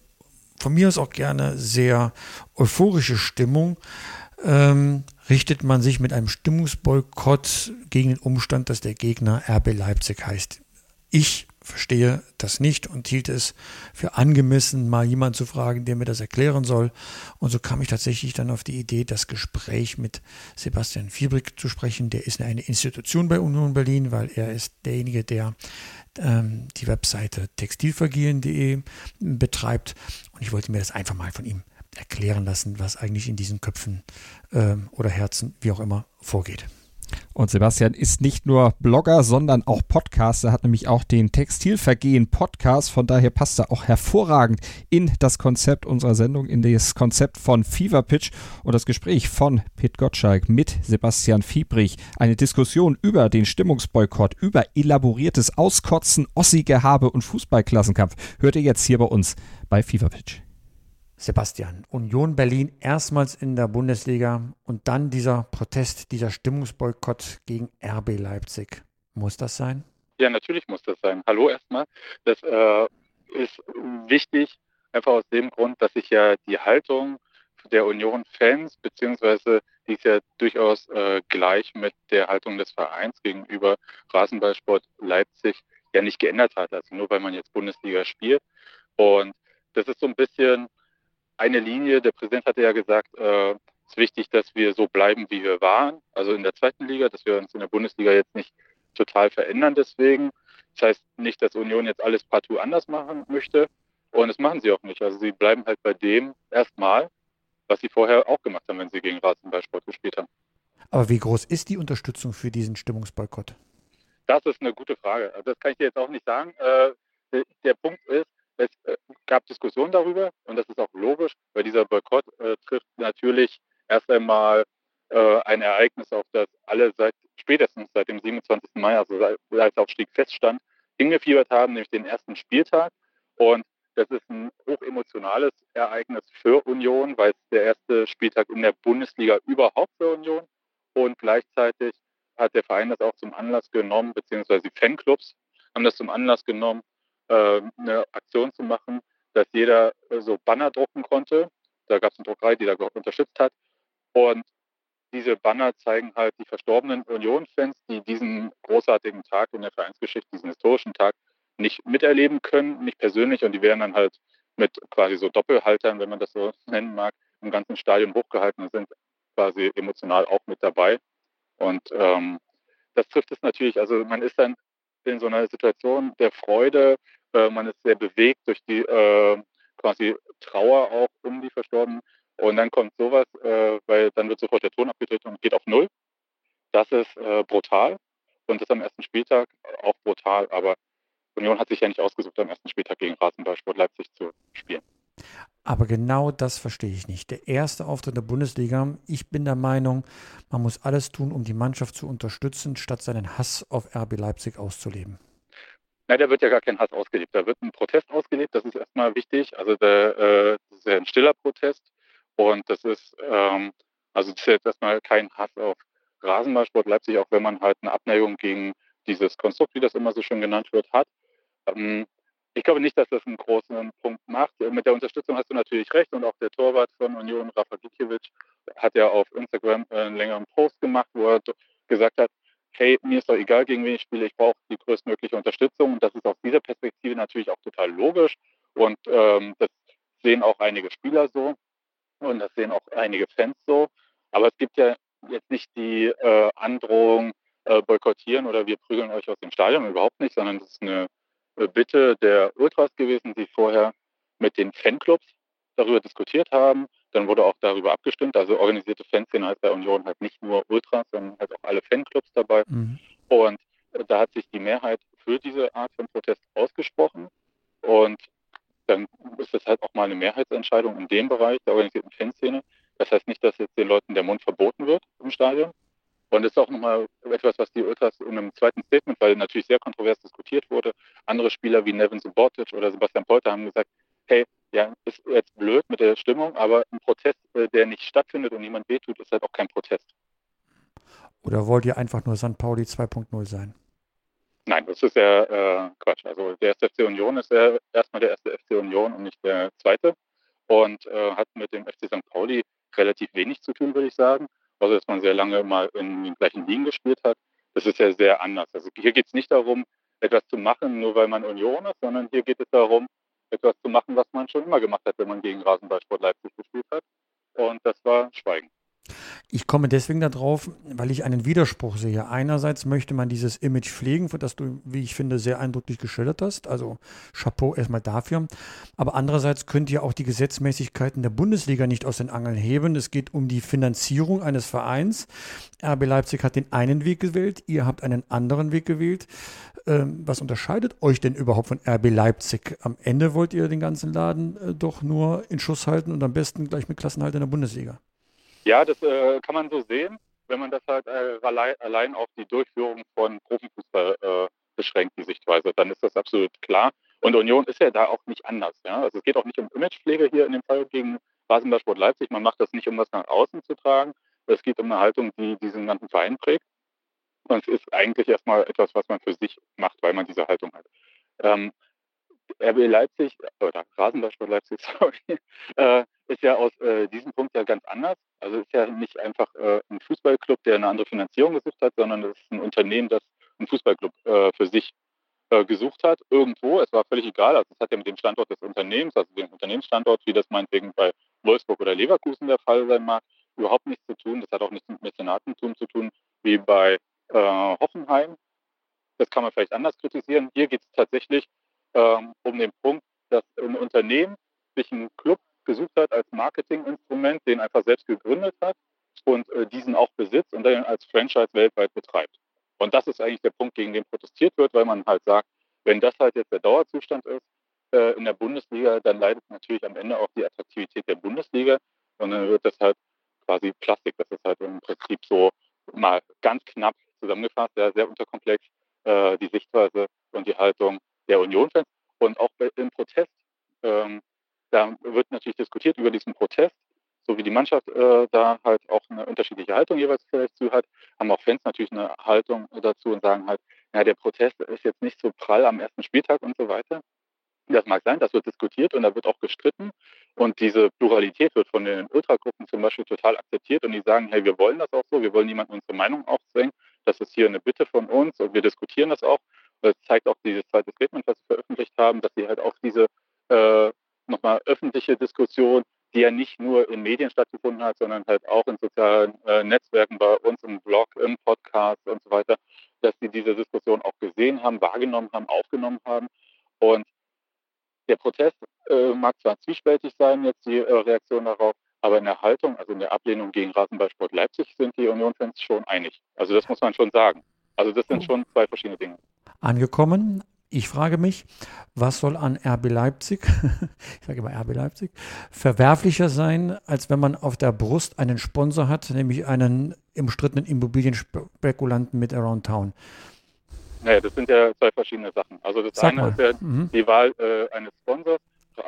von mir aus auch gerne sehr euphorische Stimmung, ähm, richtet man sich mit einem Stimmungsboykott gegen den Umstand, dass der Gegner RB Leipzig heißt. Ich verstehe das nicht und hielt es für angemessen, mal jemanden zu fragen, der mir das erklären soll. Und so kam ich tatsächlich dann auf die Idee, das Gespräch mit Sebastian Fiebrick zu sprechen. Der ist eine Institution bei Union Berlin, weil er ist derjenige, der ähm, die Webseite textilvergehen.de betreibt. Und ich wollte mir das einfach mal von ihm erklären lassen, was eigentlich in diesen Köpfen ähm, oder Herzen, wie auch immer, vorgeht. Und Sebastian ist nicht nur Blogger, sondern auch Podcaster, Er hat nämlich auch den Textilvergehen Podcast. Von daher passt er auch hervorragend in das Konzept unserer Sendung, in das Konzept von Fever Pitch und das Gespräch von Pit Gottschalk mit Sebastian Fiebrich. Eine Diskussion über den Stimmungsboykott, über elaboriertes Auskotzen, Ossi-Gehabe und Fußballklassenkampf hört ihr jetzt hier bei uns bei Fever Pitch. Sebastian, Union Berlin erstmals in der Bundesliga und dann dieser Protest, dieser Stimmungsboykott gegen RB Leipzig. Muss das sein? Ja, natürlich muss das sein. Hallo erstmal. Das äh, ist wichtig, einfach aus dem Grund, dass sich ja die Haltung der Union-Fans, beziehungsweise die ist ja durchaus äh, gleich mit der Haltung des Vereins gegenüber Rasenballsport Leipzig ja nicht geändert hat. Also nur weil man jetzt Bundesliga spielt. Und das ist so ein bisschen eine Linie. Der Präsident hatte ja gesagt, äh, es ist wichtig, dass wir so bleiben, wie wir waren, also in der zweiten Liga, dass wir uns in der Bundesliga jetzt nicht total verändern deswegen. Das heißt nicht, dass Union jetzt alles partout anders machen möchte. Und das machen sie auch nicht. Also sie bleiben halt bei dem erstmal, was sie vorher auch gemacht haben, wenn sie gegen Rasenballsport gespielt haben. Aber wie groß ist die Unterstützung für diesen Stimmungsboykott? Das ist eine gute Frage. Das kann ich dir jetzt auch nicht sagen. Äh, der Punkt ist, es äh, gab Diskussionen darüber und das ist auch logisch, weil dieser Boykott äh, trifft natürlich erst einmal äh, ein Ereignis, auf das alle seit spätestens seit dem 27. Mai, also als Aufstieg feststand, hingefiebert haben, nämlich den ersten Spieltag. Und das ist ein hochemotionales Ereignis für Union, weil es der erste Spieltag in der Bundesliga überhaupt für Union und gleichzeitig hat der Verein das auch zum Anlass genommen, beziehungsweise die Fanclubs haben das zum Anlass genommen, äh, eine Aktion zu machen, dass jeder so Banner drucken konnte. Da gab es eine Druckerei, die da unterstützt hat. Und diese Banner zeigen halt die verstorbenen Union-Fans, die diesen großartigen Tag in der Vereinsgeschichte, diesen historischen Tag, nicht miterleben können, nicht persönlich. Und die werden dann halt mit quasi so Doppelhaltern, wenn man das so nennen mag, im ganzen Stadion hochgehalten und sind quasi emotional auch mit dabei. Und ähm, das trifft es natürlich. Also man ist dann in so einer Situation der Freude äh, man ist sehr bewegt durch die äh, quasi Trauer auch um die Verstorbenen. Und dann kommt sowas, äh, weil dann wird sofort der Ton abgedreht und geht auf Null. Das ist äh, brutal und das am ersten Spieltag auch brutal. Aber Union hat sich ja nicht ausgesucht, am ersten Spieltag gegen Rasenballsport Leipzig zu spielen. Aber genau das verstehe ich nicht. Der erste Auftritt der Bundesliga. Ich bin der Meinung, man muss alles tun, um die Mannschaft zu unterstützen, statt seinen Hass auf RB Leipzig auszuleben. Nein, da wird ja gar kein Hass ausgelebt. Da wird ein Protest ausgelebt, das ist erstmal wichtig. Also der, äh, das ist ja ein stiller Protest und das ist, ähm, also das ist jetzt erstmal kein Hass auf Rasenballsport Leipzig, auch wenn man halt eine Abneigung gegen dieses Konstrukt, wie das immer so schön genannt wird, hat. Ähm, ich glaube nicht, dass das einen großen Punkt macht. Mit der Unterstützung hast du natürlich recht und auch der Torwart von Union, Rafa Gikiewicz, hat ja auf Instagram einen längeren Post gemacht, wo er gesagt hat, hey, mir ist doch egal, gegen wen ich spiele, ich brauche die größtmögliche Unterstützung. Und das ist aus dieser Perspektive natürlich auch total logisch. Und ähm, das sehen auch einige Spieler so und das sehen auch einige Fans so. Aber es gibt ja jetzt nicht die äh, Androhung, äh, boykottieren oder wir prügeln euch aus dem Stadion, überhaupt nicht, sondern das ist eine äh, Bitte der Ultras gewesen, die vorher mit den Fanclubs darüber diskutiert haben, dann wurde auch darüber abgestimmt. Also organisierte Fanszene heißt bei Union halt nicht nur Ultras, sondern halt auch alle Fanclubs dabei. Mhm. Und äh, da hat sich die Mehrheit für diese Art von Protest ausgesprochen. Und dann ist das halt auch mal eine Mehrheitsentscheidung in dem Bereich der organisierten Fanszene. Das heißt nicht, dass jetzt den Leuten der Mund verboten wird im Stadion. Und das ist auch nochmal etwas, was die Ultras in einem zweiten Statement, weil natürlich sehr kontrovers diskutiert wurde. Andere Spieler wie Nevin Subotic oder Sebastian Polter haben gesagt, hey, ja, ist jetzt blöd mit der Stimmung, aber ein Protest, äh, der nicht stattfindet und niemand wehtut, ist halt auch kein Protest. Oder wollt ihr einfach nur St. Pauli 2.0 sein? Nein, das ist ja äh, Quatsch. Also der erste FC Union ist ja erstmal der erste FC Union und nicht der zweite. und äh, hat mit dem FC St. Pauli relativ wenig zu tun, würde ich sagen. Also, dass man sehr lange mal in den gleichen Ligen gespielt hat. Das ist ja sehr anders. Also hier geht es nicht darum, etwas zu machen, nur weil man Union ist, sondern hier geht es darum, etwas zu machen, was man schon immer gemacht hat, wenn man gegen Rasenballsport Leipzig gespielt hat. Und das war Schweigen. Ich komme deswegen darauf, weil ich einen Widerspruch sehe. Einerseits möchte man dieses Image pflegen, das du, wie ich finde, sehr eindrücklich geschildert hast. Also Chapeau erstmal dafür. Aber andererseits könnt ihr auch die Gesetzmäßigkeiten der Bundesliga nicht aus den Angeln heben. Es geht um die Finanzierung eines Vereins. RB Leipzig hat den einen Weg gewählt, ihr habt einen anderen Weg gewählt. Ähm, was unterscheidet euch denn überhaupt von RB Leipzig? Am Ende wollt ihr den ganzen Laden äh, doch nur in Schuss halten und am besten gleich mit Klassenhalt in der Bundesliga. Ja, das äh, kann man so sehen, wenn man das halt äh, allein, allein, auf die Durchführung von Profifußball äh, beschränkt, die Sichtweise. Dann ist das absolut klar. Und Union ist ja da auch nicht anders. Ja? Also es geht auch nicht um Imagepflege hier in dem Fall gegen Rasenballsport Leipzig. Man macht das nicht, um das nach außen zu tragen. Es geht um eine Haltung, die diesen ganzen Verein prägt. Und es ist eigentlich erstmal etwas, was man für sich macht, weil man diese Haltung hat. Ähm, RB Leipzig oder Rasenballsport Leipzig, sorry, äh, ist ja aus äh, diesem Punkt ja ganz anders. Also ist ja nicht einfach äh, ein Fußballclub, der eine andere Finanzierung gesucht hat, sondern es ist ein Unternehmen, das einen Fußballclub äh, für sich äh, gesucht hat, irgendwo. Es war völlig egal. Also es hat ja mit dem Standort des Unternehmens, also dem Unternehmensstandort, wie das meinetwegen bei Wolfsburg oder Leverkusen der Fall sein mag, überhaupt nichts zu tun. Das hat auch nichts mit Mäzenatentum zu tun, wie bei äh, Hoffenheim. Das kann man vielleicht anders kritisieren. Hier geht es tatsächlich ähm, um den Punkt, dass ein Unternehmen sich einen Club gesucht hat als Marketinginstrument, den einfach selbst gegründet hat und äh, diesen auch besitzt und dann als Franchise weltweit betreibt. Und das ist eigentlich der Punkt, gegen den protestiert wird, weil man halt sagt, wenn das halt jetzt der Dauerzustand ist äh, in der Bundesliga, dann leidet natürlich am Ende auch die Attraktivität der Bundesliga und dann wird das halt quasi Plastik. Das ist halt im Prinzip so mal ganz knapp zusammengefasst, ja, sehr unterkomplex, äh, die Sichtweise und die Haltung der Union-Fans und auch im Protest. Ähm, da wird natürlich diskutiert über diesen Protest, so wie die Mannschaft äh, da halt auch eine unterschiedliche Haltung jeweils vielleicht zu hat, haben auch Fans natürlich eine Haltung dazu und sagen halt, ja, der Protest ist jetzt nicht so prall am ersten Spieltag und so weiter. Das mag sein, das wird diskutiert und da wird auch gestritten. Und diese Pluralität wird von den Ultragruppen zum Beispiel total akzeptiert und die sagen, hey, wir wollen das auch so, wir wollen niemanden unsere Meinung aufzwängen. Das ist hier eine Bitte von uns und wir diskutieren das auch. Das zeigt auch dieses zweite Statement, was sie veröffentlicht haben, dass sie halt auch diese äh, nochmal öffentliche Diskussion, die ja nicht nur in Medien stattgefunden hat, sondern halt auch in sozialen äh, Netzwerken bei uns im Blog, im Podcast und so weiter, dass sie diese Diskussion auch gesehen haben, wahrgenommen haben, aufgenommen haben. Und der Protest äh, mag zwar zwiespältig sein, jetzt die äh, Reaktion darauf, aber in der Haltung, also in der Ablehnung gegen Rasenballsport Leipzig, sind die Union-Fans schon einig. Also das muss man schon sagen. Also das sind schon zwei verschiedene Dinge. Angekommen ich frage mich, was soll an RB Leipzig, ich sage immer RB Leipzig, verwerflicher sein, als wenn man auf der Brust einen Sponsor hat, nämlich einen umstrittenen Immobilienspekulanten mit Around Town? Naja, das sind ja zwei verschiedene Sachen. Also das Sag eine mal. ist ja mhm. die Wahl äh, eines Sponsors,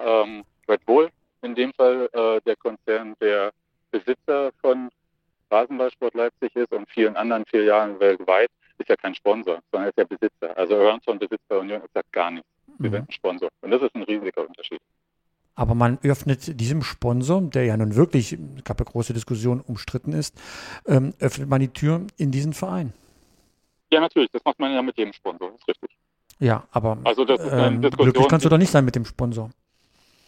ähm, Red Bull, in dem Fall äh, der Konzern, der Besitzer von Rasenballsport Leipzig ist und vielen anderen Filialen weltweit ist ja kein Sponsor, sondern ist ja Besitzer. Also Aroundtown besitzt bei Union exakt gar nichts. Wir mhm. sind ein Sponsor. Und das ist ein riesiger Unterschied. Aber man öffnet diesem Sponsor, der ja nun wirklich, es gab ja große Diskussionen, umstritten ist, ähm, öffnet man die Tür in diesen Verein. Ja, natürlich. Das macht man ja mit jedem Sponsor. Das ist richtig. Ja, aber also ähm, glücklich kannst du doch nicht sein mit dem Sponsor.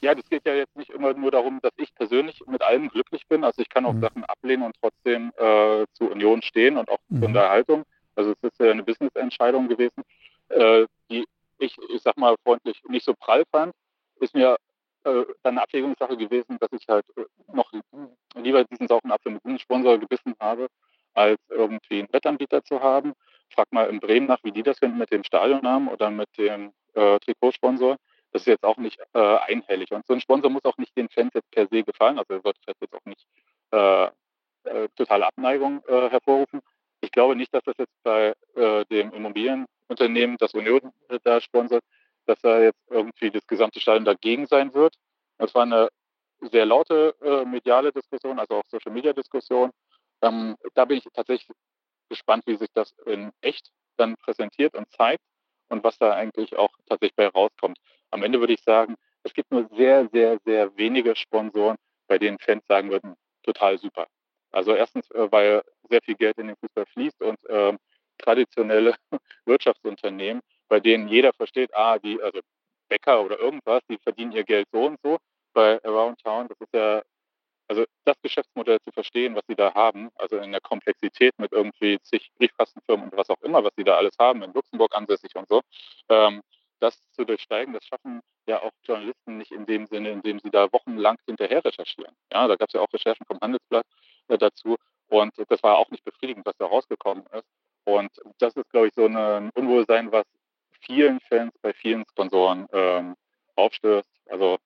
Ja, das geht ja jetzt nicht immer nur darum, dass ich persönlich mit allem glücklich bin. Also ich kann auch mhm. Sachen ablehnen und trotzdem äh, zu Union stehen und auch mhm. zu Unterhaltung. Also es ist ja eine Business-Entscheidung gewesen, äh, die ich, ich sag mal freundlich, nicht so prall fand. Ist mir äh, dann eine Abwägungssache gewesen, dass ich halt äh, noch lieber diesen sauren Apfel mit einem Sponsor gebissen habe, als irgendwie einen Wettanbieter zu haben. Frag mal in Bremen nach, wie die das finden mit dem Stadionnamen oder mit dem äh, Trikotsponsor. Das ist jetzt auch nicht äh, einhellig. Und so ein Sponsor muss auch nicht den Fans jetzt per se gefallen. Also er sollte jetzt auch nicht äh, äh, totale Abneigung äh, hervorrufen. Ich glaube nicht, dass das jetzt bei äh, dem Immobilienunternehmen, das Union da sponsert, dass da jetzt irgendwie das gesamte Stadion dagegen sein wird. Das war eine sehr laute äh, mediale Diskussion, also auch Social Media Diskussion. Ähm, da bin ich tatsächlich gespannt, wie sich das in echt dann präsentiert und zeigt und was da eigentlich auch tatsächlich bei rauskommt. Am Ende würde ich sagen, es gibt nur sehr, sehr, sehr wenige Sponsoren, bei denen Fans sagen würden, total super. Also erstens, äh, weil sehr viel Geld in den Fußball fließt und ähm, traditionelle Wirtschaftsunternehmen, bei denen jeder versteht, ah, die, also Bäcker oder irgendwas, die verdienen ihr Geld so und so. Bei Around Town, das ist ja, also das Geschäftsmodell zu verstehen, was sie da haben, also in der Komplexität mit irgendwie zig Briefkastenfirmen und was auch immer, was sie da alles haben, in Luxemburg ansässig und so, ähm, das zu durchsteigen, das schaffen ja auch Journalisten nicht in dem Sinne, indem sie da wochenlang hinterher recherchieren. Ja, da gab es ja auch Recherchen vom Handelsblatt äh, dazu und das war auch nicht befriedigend, was da rausgekommen ist. Und das ist, glaube ich, so ein Unwohlsein, was vielen Fans bei vielen Sponsoren ähm, aufstößt. Also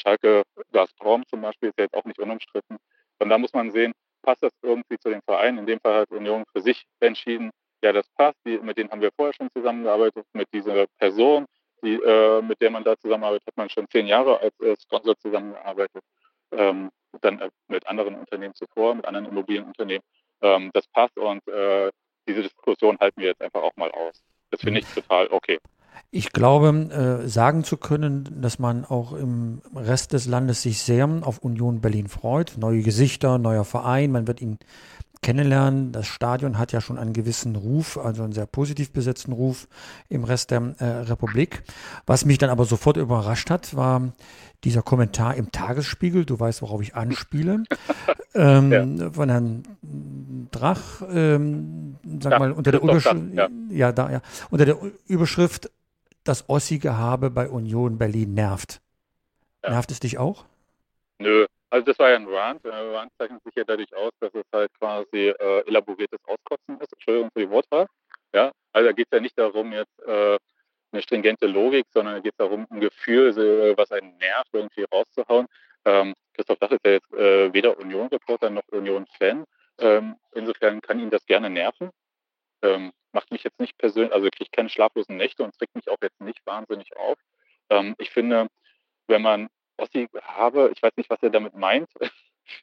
Schalke, Gazprom zum Beispiel ist ja jetzt auch nicht unumstritten. Und da muss man sehen, passt das irgendwie zu dem Verein? In dem Fall hat Union für sich entschieden, ja, das passt. Die, mit denen haben wir vorher schon zusammengearbeitet. Mit dieser Person, die, äh, mit der man da zusammenarbeitet, hat man schon zehn Jahre als äh, Sponsor zusammengearbeitet. Ähm, dann äh, mit anderen Unternehmen zuvor, mit anderen Immobilienunternehmen. Ähm, das passt und äh, diese Diskussion halten wir jetzt einfach auch mal aus. Das finde ich total okay. Ich glaube, äh, sagen zu können, dass man auch im Rest des Landes sich sehr auf Union Berlin freut. Neue Gesichter, neuer Verein, man wird ihn kennenlernen. Das Stadion hat ja schon einen gewissen Ruf, also einen sehr positiv besetzten Ruf im Rest der äh, Republik. Was mich dann aber sofort überrascht hat, war dieser Kommentar im Tagesspiegel, du weißt, worauf ich anspiele, ähm, ja. von Herrn Drach, ähm, sag ja, mal, unter der Überschrift, ja. ja. da, unter der Überschrift, das Ossi-Gehabe bei Union Berlin nervt. Nervt es dich auch? Nö, also das war ja ein Rant. Ein Rant zeichnet sich ja dadurch aus, dass es halt quasi äh, elaboriertes Auskotzen ist. Entschuldigung für die Wortwahl. Ja, also da geht es ja nicht darum, jetzt äh, eine stringente Logik, sondern da geht es darum, ein Gefühl, so, was einen nervt, irgendwie rauszuhauen. Ähm, Christoph Dach ist ja jetzt äh, weder Union-Reporter noch Union-Fan. Ähm, insofern kann ihn das gerne nerven. Ähm, macht mich jetzt nicht persönlich, also kriege keine schlaflosen Nächte und trägt mich auch jetzt nicht wahnsinnig auf. Ähm, ich finde, wenn man Ossi habe, ich weiß nicht, was er damit meint.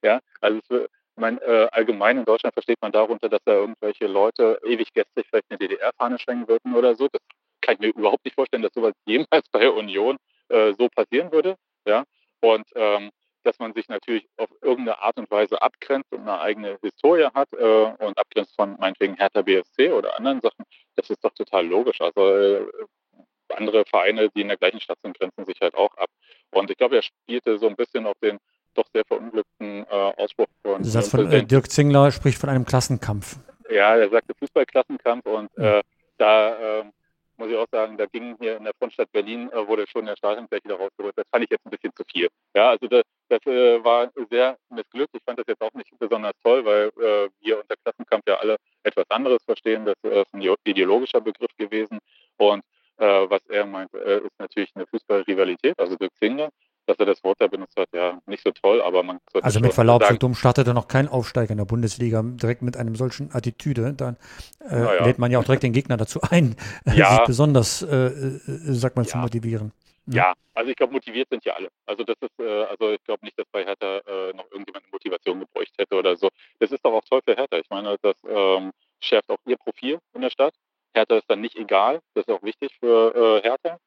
ja, also es, mein, äh, allgemein in Deutschland versteht man darunter, dass da irgendwelche Leute ewig gestrig vielleicht eine DDR-Fahne schwenken würden oder so. Das kann ich mir überhaupt nicht vorstellen, dass sowas jemals bei der Union äh, so passieren würde. Ja, und ähm, dass man sich natürlich auf irgendeine Art und Weise abgrenzt und eine eigene Historie hat äh, und abgrenzt von meinetwegen Hertha BSC oder anderen Sachen, das ist doch total logisch. Also äh, andere Vereine, die in der gleichen Stadt sind, grenzen sich halt auch ab. Und ich glaube, er spielte so ein bisschen auf den doch sehr verunglückten äh, Ausspruch von. Der Satz von äh, Dirk Zingler spricht von einem Klassenkampf. Ja, er sagte Fußballklassenkampf und äh, da ähm, muss ich auch sagen, da ging hier in der Frontstadt Berlin, äh, wurde schon der Stadionfläche da rausgeholt. Das fand ich jetzt ein bisschen zu viel. Ja, also das, das äh, war sehr missglückt. Ich fand das jetzt auch nicht besonders toll, weil äh, wir unter Klassenkampf ja alle etwas anderes verstehen. Das ist ein ideologischer Begriff gewesen. Und äh, was er meint, äh, ist natürlich eine Fußballrivalität, also Dirk Zingler. Dass er das Wort da benutzt hat, ja, nicht so toll, aber man sollte Also mit Verlaub, sagen, so dumm startete noch kein Aufsteiger in der Bundesliga direkt mit einem solchen Attitüde. Dann äh, ja. lädt man ja auch direkt den Gegner dazu ein, ja. sich besonders, äh, äh sag mal, ja. zu motivieren. Ja, also ich glaube, motiviert sind ja alle. Also das ist, äh, also ich glaube nicht, dass bei Hertha äh, noch irgendjemand eine Motivation gebräucht hätte oder so. Das ist doch auch toll für Hertha. Ich meine, das ähm, schärft auch ihr Profil in der Stadt. Hertha ist dann nicht egal. Das ist auch wichtig für äh, Hertha.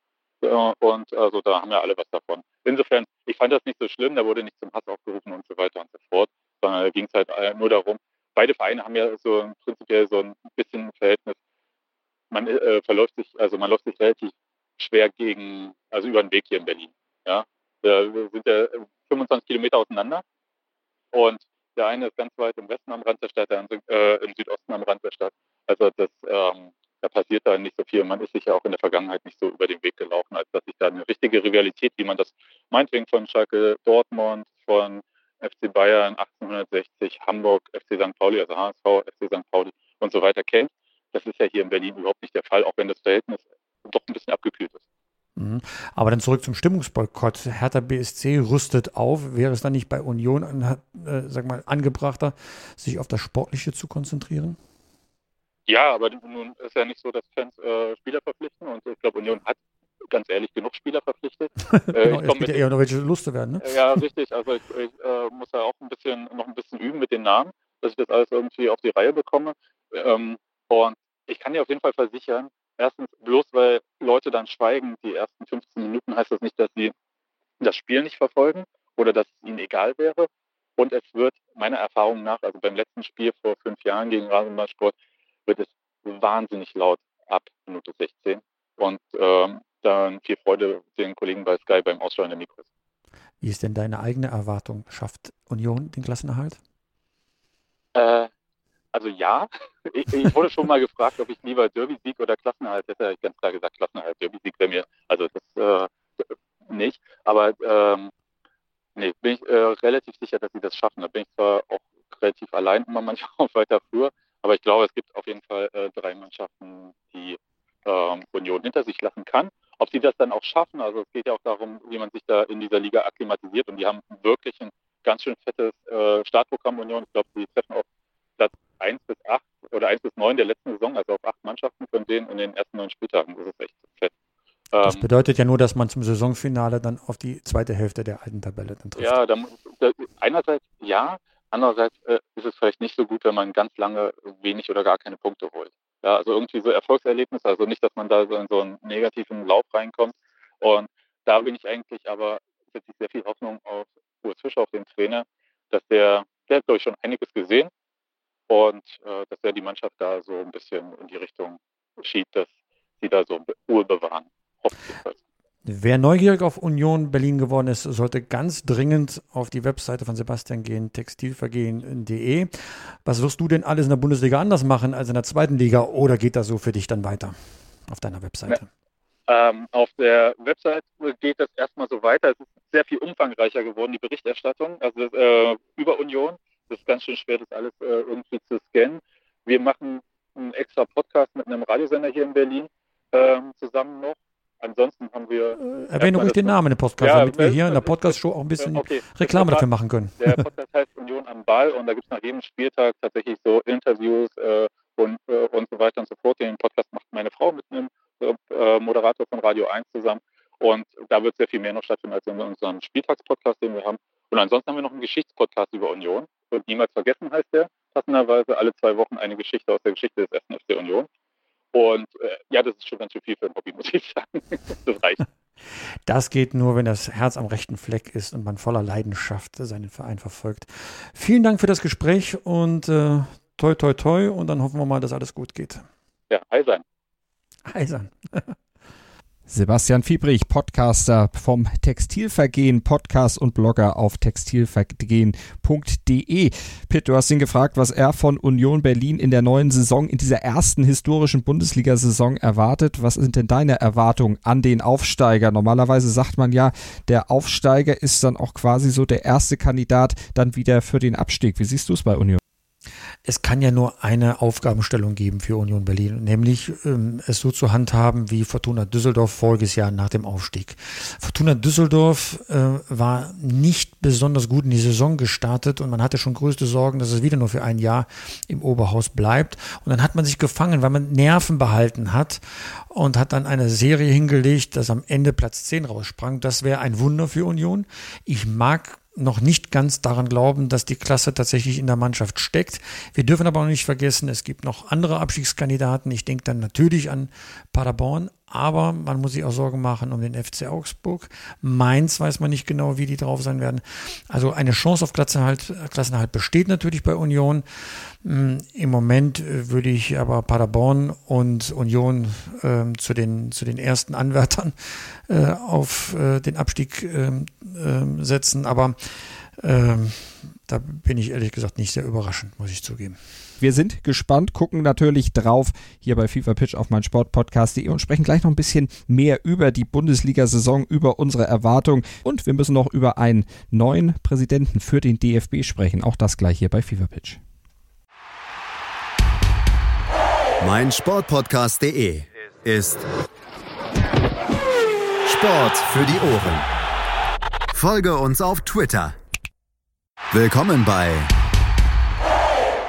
Äh, und also da haben ja alle was davon. Insofern, ich fand das nicht so schlimm, da wurde nicht zum Hass aufgerufen und so weiter und so fort, sondern da ging es halt äh, nur darum, beide Vereine haben ja so prinzipiell so ein bisschen ein Verhältnis. Man äh, verläuft sich, also man läuft sich relativ schwer gegen, also über den Weg hier in Berlin. Ja, wir sind ja 25 Kilometer auseinander und der eine ist ganz weit im Westen am Rand der Stadt, der andere äh, im Südosten am Rand der Stadt. Also das ähm, da passiert da nicht so viel. Man ist sich ja auch in der Vergangenheit nicht so über den Weg gelaufen, als dass sich da eine richtige Rivalität, wie man das meinetwegen von Schalke Dortmund, von FC Bayern 1860, Hamburg, FC St. Pauli, also HSV, FC St. Pauli und so weiter kennt. Das ist ja hier in Berlin überhaupt nicht der Fall, auch wenn das Verhältnis doch ein bisschen abgekühlt ist. Mhm. Aber dann zurück zum Stimmungsboykott. Hertha BSC rüstet auf. Wäre es dann nicht bei Union, äh, sag mal, angebrachter, sich auf das Sportliche zu konzentrieren? Ja, aber nun ist ja nicht so, dass Fans äh, Spieler verpflichten und ich glaube, Union hat ganz ehrlich genug Spieler verpflichtet. Äh, genau, es geht ja eher noch welche Lust zu werden, ne? Ja, richtig. Also ich, ich äh, muss ja auch ein bisschen noch ein bisschen üben mit den Namen, dass ich das alles irgendwie auf die Reihe bekomme. Ähm, und ich kann dir auf jeden Fall versichern, erstens, bloß weil Leute dann schweigen, die ersten 15 Minuten heißt das nicht, dass sie das Spiel nicht verfolgen oder dass es ihnen egal wäre. Und es wird meiner Erfahrung nach, also beim letzten Spiel vor fünf Jahren gegen Rasenballsport, wird es wahnsinnig laut ab Minute 16. Und ähm, dann viel Freude den Kollegen bei Sky beim Aussteuern der Mikros. Wie ist denn deine eigene Erwartung? Schafft Union den Klassenerhalt? Äh, also ja, ich, ich, wurde schon mal gefragt, ob ich lieber Derby-Sieg oder Klassenerhalt hätte. Ich ganz klar gesagt, Klassenerhalt. Derby-Sieg wäre mir, also das äh, nicht. Aber ähm, nee, bin ich äh, relativ sicher, dass sie das schaffen. Da bin ich zwar auch relativ allein immer manchmal auch weiter früher, aber ich glaube, es gibt auf jeden Fall äh, drei Mannschaften, die ähm, Union hinter sich lassen kann. Ob sie das dann auch schaffen, also es geht ja auch darum, wie man sich da in dieser Liga akklimatisiert und die haben wirklich ein ganz schön fettes äh, Startprogramm Union. Ich glaube, sie treffen auf Platz 1 bis 8 oder 1 bis 9 der letzten Saison, also auf acht Mannschaften von denen in den ersten neun Spieltagen. Das ist echt fett. Das ähm, bedeutet ja nur, dass man zum Saisonfinale dann auf die zweite Hälfte der alten Tabelle dann trifft. Ja, da, da, einerseits ja, andererseits äh, ist es vielleicht nicht so gut, wenn man ganz lange wenig oder gar keine Punkte holt. Ja, also irgendwie so Erfolgserlebnisse, also nicht, dass man da so in so einen negativen Lauf reinkommt. Und da bin ich eigentlich aber, setze ich sehr viel Hoffnung auf Urs Fischer, auf den Trainer, dass der, der hat, glaube ich, schon einiges gesehen und äh, dass er die Mannschaft da so ein bisschen in die Richtung schiebt, dass sie da so Ruhe bewahren. Hoffentlich. Wer neugierig auf Union Berlin geworden ist, sollte ganz dringend auf die Webseite von Sebastian gehen, textilvergehen.de. Was wirst du denn alles in der Bundesliga anders machen als in der zweiten Liga oder geht das so für dich dann weiter auf deiner Webseite? Ja, ähm, auf der Webseite geht das erstmal so weiter. Es ist sehr viel umfangreicher geworden, die Berichterstattung, also äh, über Union. Es ist ganz schön schwer, das alles äh, irgendwie zu scannen. Wir machen einen extra Podcast mit einem Radiosender hier in Berlin äh, zusammen noch Ansonsten haben wir. Äh, erwähne ruhig den Namen im Podcast, ja, damit wir hier in der Podcast-Show auch ein bisschen okay. Reklame dafür machen können. Der Podcast heißt Union am Ball und da gibt es nach jedem Spieltag tatsächlich so Interviews äh, und, äh, und so weiter und so fort. Den Podcast macht meine Frau mit einem äh, Moderator von Radio 1 zusammen. Und da wird sehr viel mehr noch stattfinden als in unserem Spieltagspodcast, den wir haben. Und ansonsten haben wir noch einen Geschichtspodcast über Union. Und niemals vergessen heißt der passenderweise alle zwei Wochen eine Geschichte aus der Geschichte des ersten FC Union. Und äh, ja, das ist schon ganz schön viel für ein Hobby, muss ich sagen. das reicht. Das geht nur, wenn das Herz am rechten Fleck ist und man voller Leidenschaft seinen Verein verfolgt. Vielen Dank für das Gespräch und äh, toi, toi, toi. Und dann hoffen wir mal, dass alles gut geht. Ja, eisern. Eisern. Sebastian Fiebrich, Podcaster vom Textilvergehen, Podcast und Blogger auf textilvergehen.de. Pitt, du hast ihn gefragt, was er von Union Berlin in der neuen Saison, in dieser ersten historischen Bundesliga-Saison erwartet. Was sind denn deine Erwartungen an den Aufsteiger? Normalerweise sagt man ja, der Aufsteiger ist dann auch quasi so der erste Kandidat dann wieder für den Abstieg. Wie siehst du es bei Union? Es kann ja nur eine Aufgabenstellung geben für Union Berlin, nämlich ähm, es so zu handhaben wie Fortuna Düsseldorf voriges Jahr nach dem Aufstieg. Fortuna Düsseldorf äh, war nicht besonders gut in die Saison gestartet und man hatte schon größte Sorgen, dass es wieder nur für ein Jahr im Oberhaus bleibt. Und dann hat man sich gefangen, weil man Nerven behalten hat und hat dann eine Serie hingelegt, dass am Ende Platz 10 raussprang. Das wäre ein Wunder für Union. Ich mag noch nicht ganz daran glauben, dass die Klasse tatsächlich in der Mannschaft steckt. Wir dürfen aber auch nicht vergessen, es gibt noch andere Abstiegskandidaten. Ich denke dann natürlich an Paderborn, aber man muss sich auch Sorgen machen um den FC Augsburg. Mainz weiß man nicht genau, wie die drauf sein werden. Also eine Chance auf Klassenhalt, Klassenhalt besteht natürlich bei Union. Hm, Im Moment äh, würde ich aber Paderborn und Union äh, zu, den, zu den ersten Anwärtern äh, auf äh, den Abstieg ähm, ähm, setzen. Aber ähm, da bin ich ehrlich gesagt nicht sehr überraschend, muss ich zugeben. Wir sind gespannt, gucken natürlich drauf hier bei FIFA Pitch auf mein Sportpodcast.de und sprechen gleich noch ein bisschen mehr über die Bundesliga-Saison, über unsere Erwartungen und wir müssen noch über einen neuen Präsidenten für den DFB sprechen. Auch das gleich hier bei FIFA Pitch. Mein Sportpodcast.de ist Sport für die Ohren. Folge uns auf Twitter. Willkommen bei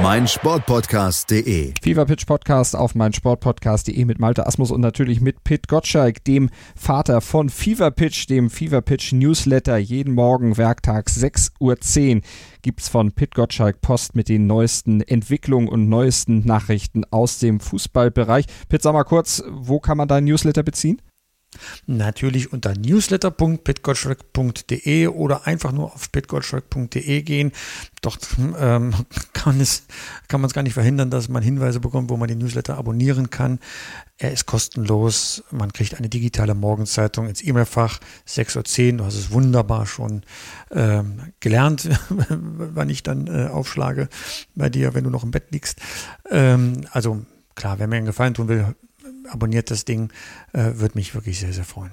mein Sportpodcast.de. Fever Pitch Podcast auf mein Sportpodcast.de mit Malte Asmus und natürlich mit Pit Gottschalk, dem Vater von Fever Pitch, dem Fever Pitch Newsletter. Jeden Morgen werktags 6.10 Uhr gibt's von Pit Gottschalk Post mit den neuesten Entwicklungen und neuesten Nachrichten aus dem Fußballbereich. Pit, sag mal kurz, wo kann man deinen Newsletter beziehen? Natürlich unter newsletter.pitgottschalk.de oder einfach nur auf pitgottschalk.de gehen. Dort ähm, kann, es, kann man es gar nicht verhindern, dass man Hinweise bekommt, wo man den Newsletter abonnieren kann. Er ist kostenlos. Man kriegt eine digitale Morgenzeitung ins E-Mail-Fach 6.10 Uhr. Du hast es wunderbar schon ähm, gelernt, wann ich dann äh, aufschlage bei dir, wenn du noch im Bett liegst. Ähm, also klar, wer mir einen Gefallen tun will, abonniert das Ding, würde mich wirklich sehr, sehr freuen.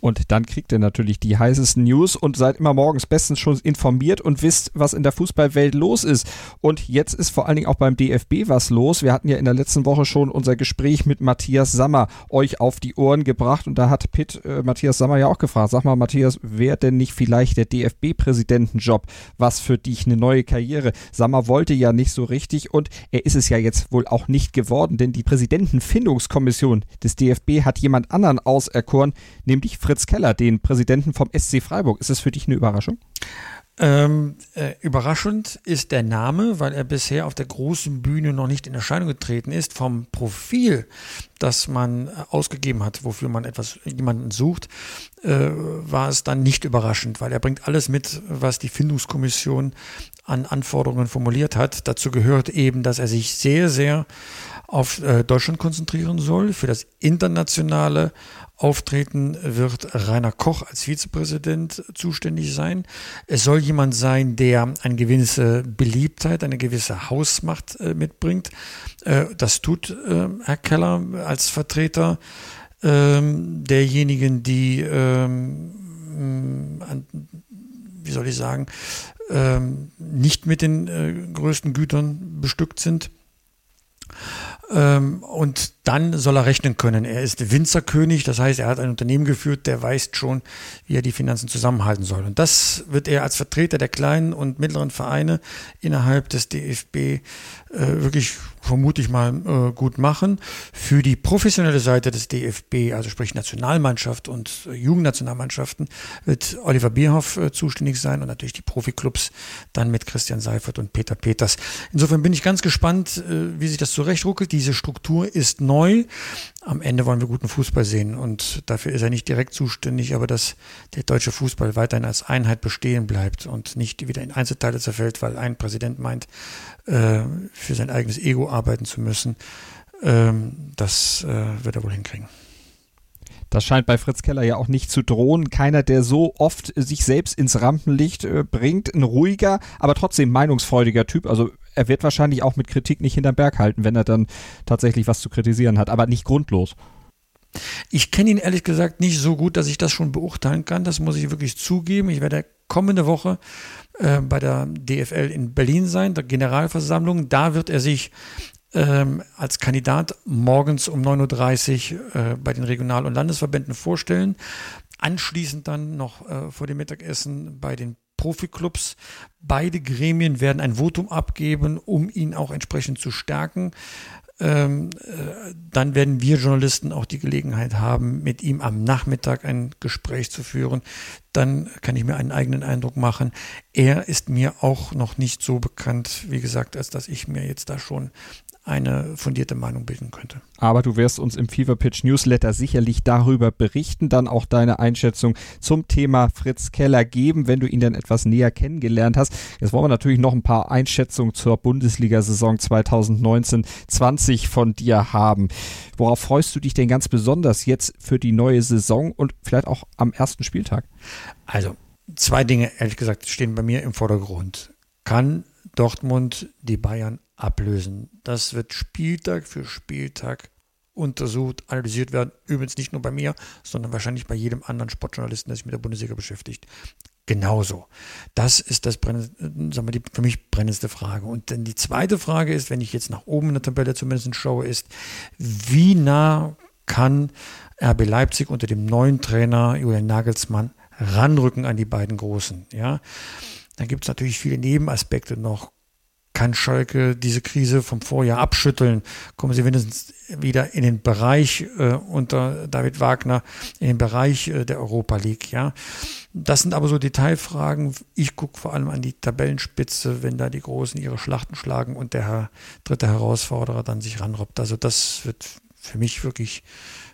Und dann kriegt ihr natürlich die heißesten News und seid immer morgens bestens schon informiert und wisst, was in der Fußballwelt los ist. Und jetzt ist vor allen Dingen auch beim DFB was los. Wir hatten ja in der letzten Woche schon unser Gespräch mit Matthias Sammer euch auf die Ohren gebracht und da hat Pitt äh, Matthias Sammer ja auch gefragt. Sag mal, Matthias, wäre denn nicht vielleicht der DFB-Präsidentenjob was für dich eine neue Karriere? Sammer wollte ja nicht so richtig und er ist es ja jetzt wohl auch nicht geworden, denn die Präsidentenfindungskommission des DFB hat jemand anderen auserkoren, nämlich Fritz Keller, den Präsidenten vom SC Freiburg. Ist das für dich eine Überraschung? Ähm, äh, überraschend ist der Name, weil er bisher auf der großen Bühne noch nicht in Erscheinung getreten ist. Vom Profil, das man äh, ausgegeben hat, wofür man etwas jemanden sucht, äh, war es dann nicht überraschend, weil er bringt alles mit, was die Findungskommission an Anforderungen formuliert hat. Dazu gehört eben, dass er sich sehr, sehr auf äh, Deutschland konzentrieren soll, für das internationale Auftreten wird Rainer Koch als Vizepräsident zuständig sein. Es soll jemand sein, der eine gewisse Beliebtheit, eine gewisse Hausmacht äh, mitbringt. Äh, das tut äh, Herr Keller als Vertreter ähm, derjenigen, die, ähm, an, wie soll ich sagen, ähm, nicht mit den äh, größten Gütern bestückt sind. Ähm, und dann soll er rechnen können. Er ist Winzerkönig, das heißt, er hat ein Unternehmen geführt, der weiß schon, wie er die Finanzen zusammenhalten soll. Und das wird er als Vertreter der kleinen und mittleren Vereine innerhalb des DFB äh, wirklich vermute ich mal, äh, gut machen. Für die professionelle Seite des DFB, also sprich Nationalmannschaft und äh, Jugendnationalmannschaften, wird Oliver Bierhoff äh, zuständig sein und natürlich die Profiklubs dann mit Christian Seifert und Peter Peters. Insofern bin ich ganz gespannt, äh, wie sich das zurechtruckelt. Diese Struktur ist neu. Am Ende wollen wir guten Fußball sehen und dafür ist er nicht direkt zuständig, aber dass der deutsche Fußball weiterhin als Einheit bestehen bleibt und nicht wieder in Einzelteile zerfällt, weil ein Präsident meint, äh, für sein eigenes Ego arbeiten zu müssen. Ähm, das äh, wird er wohl hinkriegen. Das scheint bei Fritz Keller ja auch nicht zu drohen. Keiner, der so oft sich selbst ins Rampenlicht äh, bringt. Ein ruhiger, aber trotzdem meinungsfreudiger Typ. Also er wird wahrscheinlich auch mit Kritik nicht hinterm Berg halten, wenn er dann tatsächlich was zu kritisieren hat, aber nicht grundlos. Ich kenne ihn ehrlich gesagt nicht so gut, dass ich das schon beurteilen kann. Das muss ich wirklich zugeben. Ich werde kommende Woche äh, bei der DFL in Berlin sein, der Generalversammlung. Da wird er sich ähm, als Kandidat morgens um 9.30 Uhr äh, bei den Regional- und Landesverbänden vorstellen. Anschließend dann noch äh, vor dem Mittagessen bei den Profiklubs. Beide Gremien werden ein Votum abgeben, um ihn auch entsprechend zu stärken. Ähm, äh, dann werden wir Journalisten auch die Gelegenheit haben, mit ihm am Nachmittag ein Gespräch zu führen. Dann kann ich mir einen eigenen Eindruck machen. Er ist mir auch noch nicht so bekannt, wie gesagt, als dass ich mir jetzt da schon eine fundierte Meinung bilden könnte. Aber du wirst uns im Fever Pitch Newsletter sicherlich darüber berichten, dann auch deine Einschätzung zum Thema Fritz Keller geben, wenn du ihn dann etwas näher kennengelernt hast. Jetzt wollen wir natürlich noch ein paar Einschätzungen zur Bundesliga-Saison 2019-20 von dir haben. Worauf freust du dich denn ganz besonders jetzt für die neue Saison und vielleicht auch am ersten Spieltag? Also, zwei Dinge, ehrlich gesagt, stehen bei mir im Vordergrund. Kann Dortmund die Bayern ablösen. Das wird Spieltag für Spieltag untersucht, analysiert werden. Übrigens nicht nur bei mir, sondern wahrscheinlich bei jedem anderen Sportjournalisten, der sich mit der Bundesliga beschäftigt. Genauso. Das ist das sagen wir, die für mich brennendste Frage. Und dann die zweite Frage ist, wenn ich jetzt nach oben in der Tabelle zumindest schaue, ist, wie nah kann RB Leipzig unter dem neuen Trainer Julian Nagelsmann ranrücken an die beiden Großen? Ja, dann gibt es natürlich viele Nebenaspekte noch kann Schalke diese Krise vom Vorjahr abschütteln? Kommen sie wenigstens wieder in den Bereich äh, unter David Wagner, in den Bereich äh, der Europa League, ja? Das sind aber so Detailfragen. Ich gucke vor allem an die Tabellenspitze, wenn da die Großen ihre Schlachten schlagen und der dritte Herausforderer dann sich ranrobbt. Also das wird für mich wirklich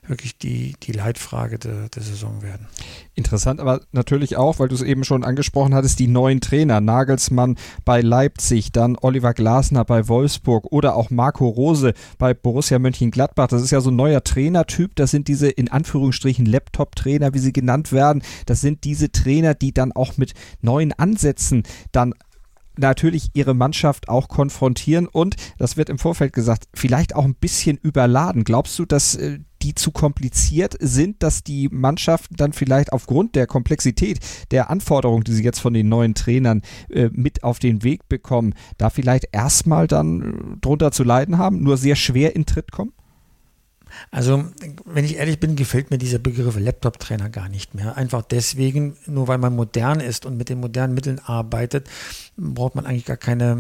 wirklich die, die Leitfrage de, der Saison werden. Interessant, aber natürlich auch, weil du es eben schon angesprochen hattest, die neuen Trainer. Nagelsmann bei Leipzig, dann Oliver Glasner bei Wolfsburg oder auch Marco Rose bei Borussia Mönchengladbach. Das ist ja so ein neuer Trainertyp. Das sind diese in Anführungsstrichen Laptop-Trainer, wie sie genannt werden. Das sind diese Trainer, die dann auch mit neuen Ansätzen dann natürlich ihre Mannschaft auch konfrontieren und, das wird im Vorfeld gesagt, vielleicht auch ein bisschen überladen. Glaubst du, dass äh, die zu kompliziert sind, dass die Mannschaften dann vielleicht aufgrund der Komplexität der Anforderungen, die sie jetzt von den neuen Trainern äh, mit auf den Weg bekommen, da vielleicht erstmal dann drunter zu leiden haben, nur sehr schwer in Tritt kommen? Also, wenn ich ehrlich bin, gefällt mir dieser Begriff Laptop-Trainer gar nicht mehr. Einfach deswegen, nur weil man modern ist und mit den modernen Mitteln arbeitet, braucht man eigentlich gar keine,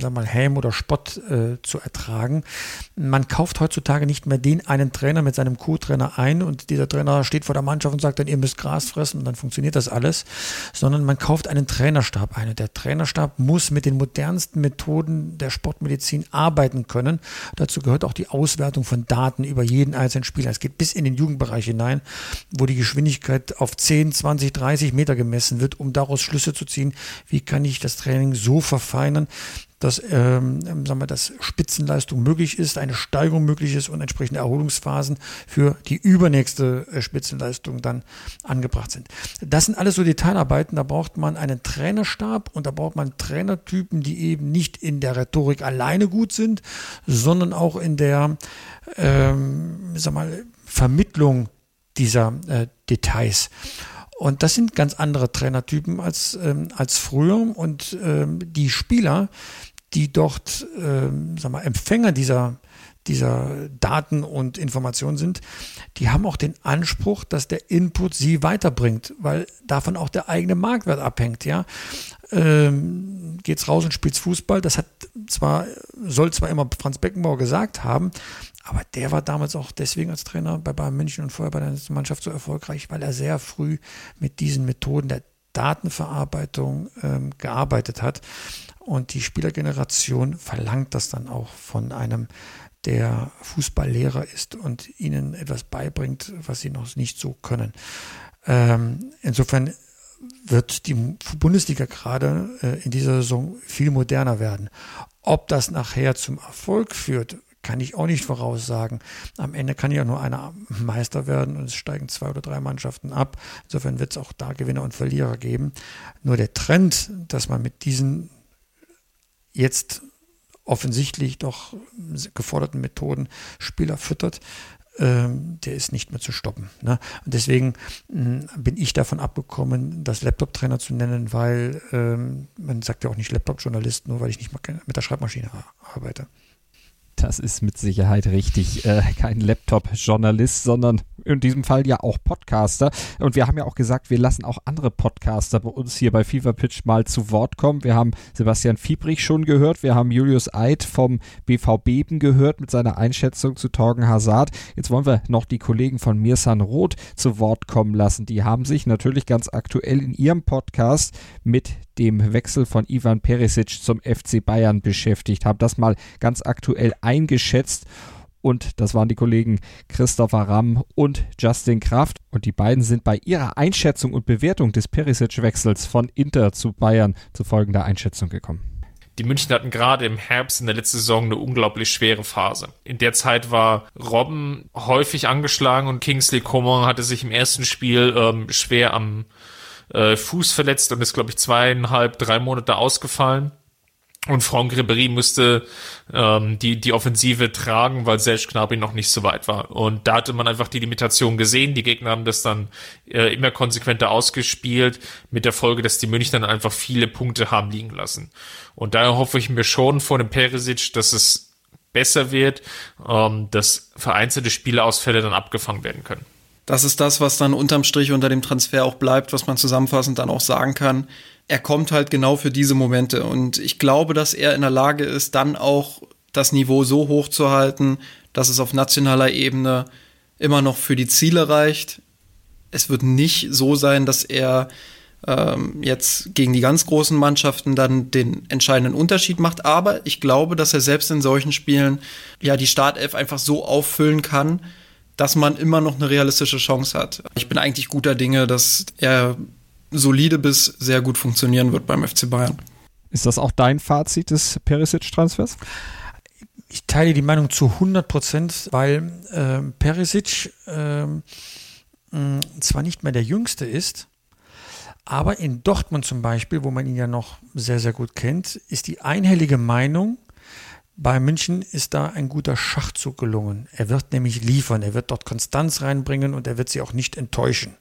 sag mal, Helm oder Spott äh, zu ertragen. Man kauft heutzutage nicht mehr den einen Trainer mit seinem Co-Trainer ein und dieser Trainer steht vor der Mannschaft und sagt dann, ihr müsst Gras fressen und dann funktioniert das alles, sondern man kauft einen Trainerstab ein und der Trainerstab muss mit den modernsten Methoden der Sportmedizin arbeiten können. Dazu gehört auch die Auswertung von Daten über jeden einzelnen Spieler. Es geht bis in den Jugendbereich hinein, wo die Geschwindigkeit auf 10, 20, 30 Meter gemessen wird, um daraus Schlüsse zu ziehen, wie kann ich das Training so verfeinern, dass, ähm, sagen wir, dass Spitzenleistung möglich ist, eine Steigerung möglich ist und entsprechende Erholungsphasen für die übernächste äh, Spitzenleistung dann angebracht sind. Das sind alles so Detailarbeiten, da braucht man einen Trainerstab und da braucht man Trainertypen, die eben nicht in der Rhetorik alleine gut sind, sondern auch in der, ähm, sag mal, Vermittlung dieser äh, Details. Und das sind ganz andere Trainertypen als, ähm, als früher. Und ähm, die Spieler, die dort ähm, sag mal, Empfänger dieser, dieser Daten und Informationen sind, die haben auch den Anspruch, dass der Input sie weiterbringt, weil davon auch der eigene Marktwert abhängt. Ja, ähm, geht's raus und spielt's Fußball. Das hat zwar soll zwar immer Franz Beckenbauer gesagt haben, aber der war damals auch deswegen als Trainer bei Bayern München und vorher bei der Mannschaft so erfolgreich, weil er sehr früh mit diesen Methoden der Datenverarbeitung ähm, gearbeitet hat. Und die Spielergeneration verlangt das dann auch von einem, der Fußballlehrer ist und ihnen etwas beibringt, was sie noch nicht so können. Ähm, insofern wird die Bundesliga gerade äh, in dieser Saison viel moderner werden. Ob das nachher zum Erfolg führt, kann ich auch nicht voraussagen. Am Ende kann ja nur einer Meister werden und es steigen zwei oder drei Mannschaften ab. Insofern wird es auch da Gewinner und Verlierer geben. Nur der Trend, dass man mit diesen jetzt offensichtlich doch geforderten Methoden Spieler füttert, ähm, der ist nicht mehr zu stoppen. Ne? Und deswegen mh, bin ich davon abgekommen, das Laptop-Trainer zu nennen, weil ähm, man sagt ja auch nicht Laptop-Journalist, nur weil ich nicht mit der Schreibmaschine arbeite. Das ist mit Sicherheit richtig. Äh, kein Laptop-Journalist, sondern in diesem Fall ja auch Podcaster. Und wir haben ja auch gesagt, wir lassen auch andere Podcaster bei uns hier bei Fever Pitch mal zu Wort kommen. Wir haben Sebastian Fiebrich schon gehört. Wir haben Julius Eid vom BVB gehört mit seiner Einschätzung zu Torgen Hazard. Jetzt wollen wir noch die Kollegen von Mirsan Roth zu Wort kommen lassen. Die haben sich natürlich ganz aktuell in ihrem Podcast mit dem Wechsel von Ivan Perisic zum FC Bayern beschäftigt, haben das mal ganz aktuell eingeschätzt. Und das waren die Kollegen Christopher Ramm und Justin Kraft. Und die beiden sind bei ihrer Einschätzung und Bewertung des Perisic-Wechsels von Inter zu Bayern zu folgender Einschätzung gekommen. Die München hatten gerade im Herbst in der letzten Saison eine unglaublich schwere Phase. In der Zeit war Robben häufig angeschlagen und Kingsley Coman hatte sich im ersten Spiel ähm, schwer am äh, Fuß verletzt und ist, glaube ich, zweieinhalb, drei Monate ausgefallen. Und Franck Ribéry musste ähm, die, die Offensive tragen, weil Serge Gnabry noch nicht so weit war. Und da hatte man einfach die Limitation gesehen. Die Gegner haben das dann äh, immer konsequenter ausgespielt, mit der Folge, dass die München dann einfach viele Punkte haben liegen lassen. Und daher hoffe ich mir schon vor dem Perisic, dass es besser wird, ähm, dass vereinzelte Spieleausfälle dann abgefangen werden können. Das ist das, was dann unterm Strich unter dem Transfer auch bleibt, was man zusammenfassend dann auch sagen kann. er kommt halt genau für diese Momente. Und ich glaube, dass er in der Lage ist, dann auch das Niveau so hoch zu halten, dass es auf nationaler Ebene immer noch für die Ziele reicht. Es wird nicht so sein, dass er ähm, jetzt gegen die ganz großen Mannschaften dann den entscheidenden Unterschied macht. Aber ich glaube, dass er selbst in solchen Spielen ja die Startelf einfach so auffüllen kann, dass man immer noch eine realistische Chance hat. Ich bin eigentlich guter Dinge, dass er solide bis sehr gut funktionieren wird beim FC Bayern. Ist das auch dein Fazit des Perisic-Transfers? Ich teile die Meinung zu 100 Prozent, weil äh, Perisic äh, zwar nicht mehr der Jüngste ist, aber in Dortmund zum Beispiel, wo man ihn ja noch sehr, sehr gut kennt, ist die einhellige Meinung, bei München ist da ein guter Schachzug gelungen. Er wird nämlich liefern, er wird dort Konstanz reinbringen und er wird sie auch nicht enttäuschen.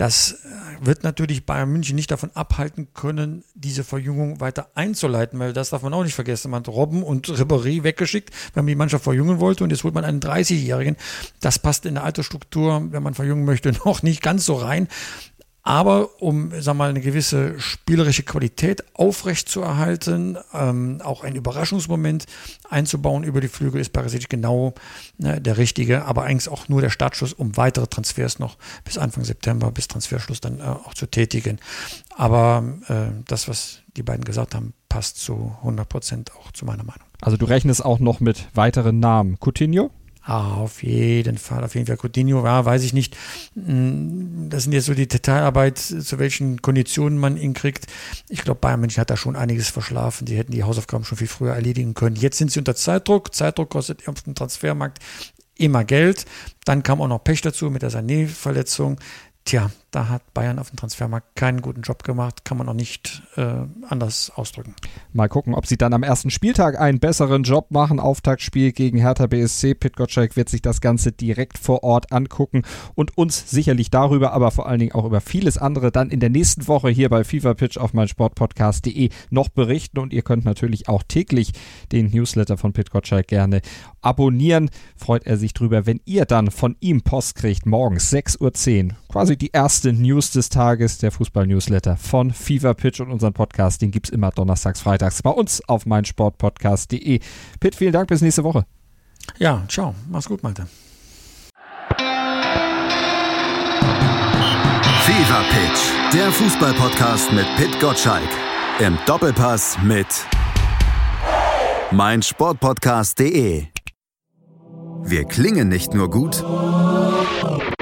Das äh, wird natürlich Bayern München nicht davon abhalten können, diese Verjüngung weiter einzuleiten, weil das darf man auch nicht vergessen. Man hat Robben und Ribéry weggeschickt, wenn man die Mannschaft verjüngen wollte und jetzt holt man einen 30-Jährigen. Das passt in der Altersstruktur, wenn man verjüngen möchte, noch nicht ganz so rein. Aber um, sag mal, eine gewisse spielerische Qualität aufrechtzuerhalten, ähm, auch einen Überraschungsmoment einzubauen über die Flügel, ist Barisic genau ne, der richtige, aber eigentlich auch nur der Startschuss, um weitere Transfers noch bis Anfang September, bis Transferschluss dann äh, auch zu tätigen. Aber äh, das, was die beiden gesagt haben, passt zu 100 Prozent auch zu meiner Meinung. Also du rechnest auch noch mit weiteren Namen. Coutinho? Ah, auf jeden Fall, auf jeden Fall. Coutinho, ja, weiß ich nicht. Hm, das sind jetzt so die Detailarbeit, zu welchen Konditionen man ihn kriegt. Ich glaube, Bayern München hat da schon einiges verschlafen. Die hätten die Hausaufgaben schon viel früher erledigen können. Jetzt sind sie unter Zeitdruck. Zeitdruck kostet auf dem Transfermarkt immer Geld. Dann kam auch noch Pech dazu mit der Sané-Verletzung. Tja, da hat Bayern auf dem Transfermarkt keinen guten Job gemacht, kann man auch nicht äh, anders ausdrücken. Mal gucken, ob sie dann am ersten Spieltag einen besseren Job machen. Auftaktspiel gegen Hertha BSC. Pit Gottschalk wird sich das Ganze direkt vor Ort angucken und uns sicherlich darüber, aber vor allen Dingen auch über vieles andere dann in der nächsten Woche hier bei FIFA Pitch auf meinsportpodcast.de noch berichten und ihr könnt natürlich auch täglich den Newsletter von Pit Gottschalk gerne abonnieren. Freut er sich drüber, wenn ihr dann von ihm Post kriegt, morgens 6.10 Uhr. Quasi die erste News des Tages, der Fußball-Newsletter von Fever Pitch und unseren Podcast. Den gibt es immer donnerstags, freitags bei uns auf meinsportpodcast.de. Pitt, vielen Dank, bis nächste Woche. Ja, ciao. Mach's gut, Malte. Fever Pitch, der Fußball-Podcast mit Pitt Gottschalk. Im Doppelpass mit meinsportpodcast.de. Wir klingen nicht nur gut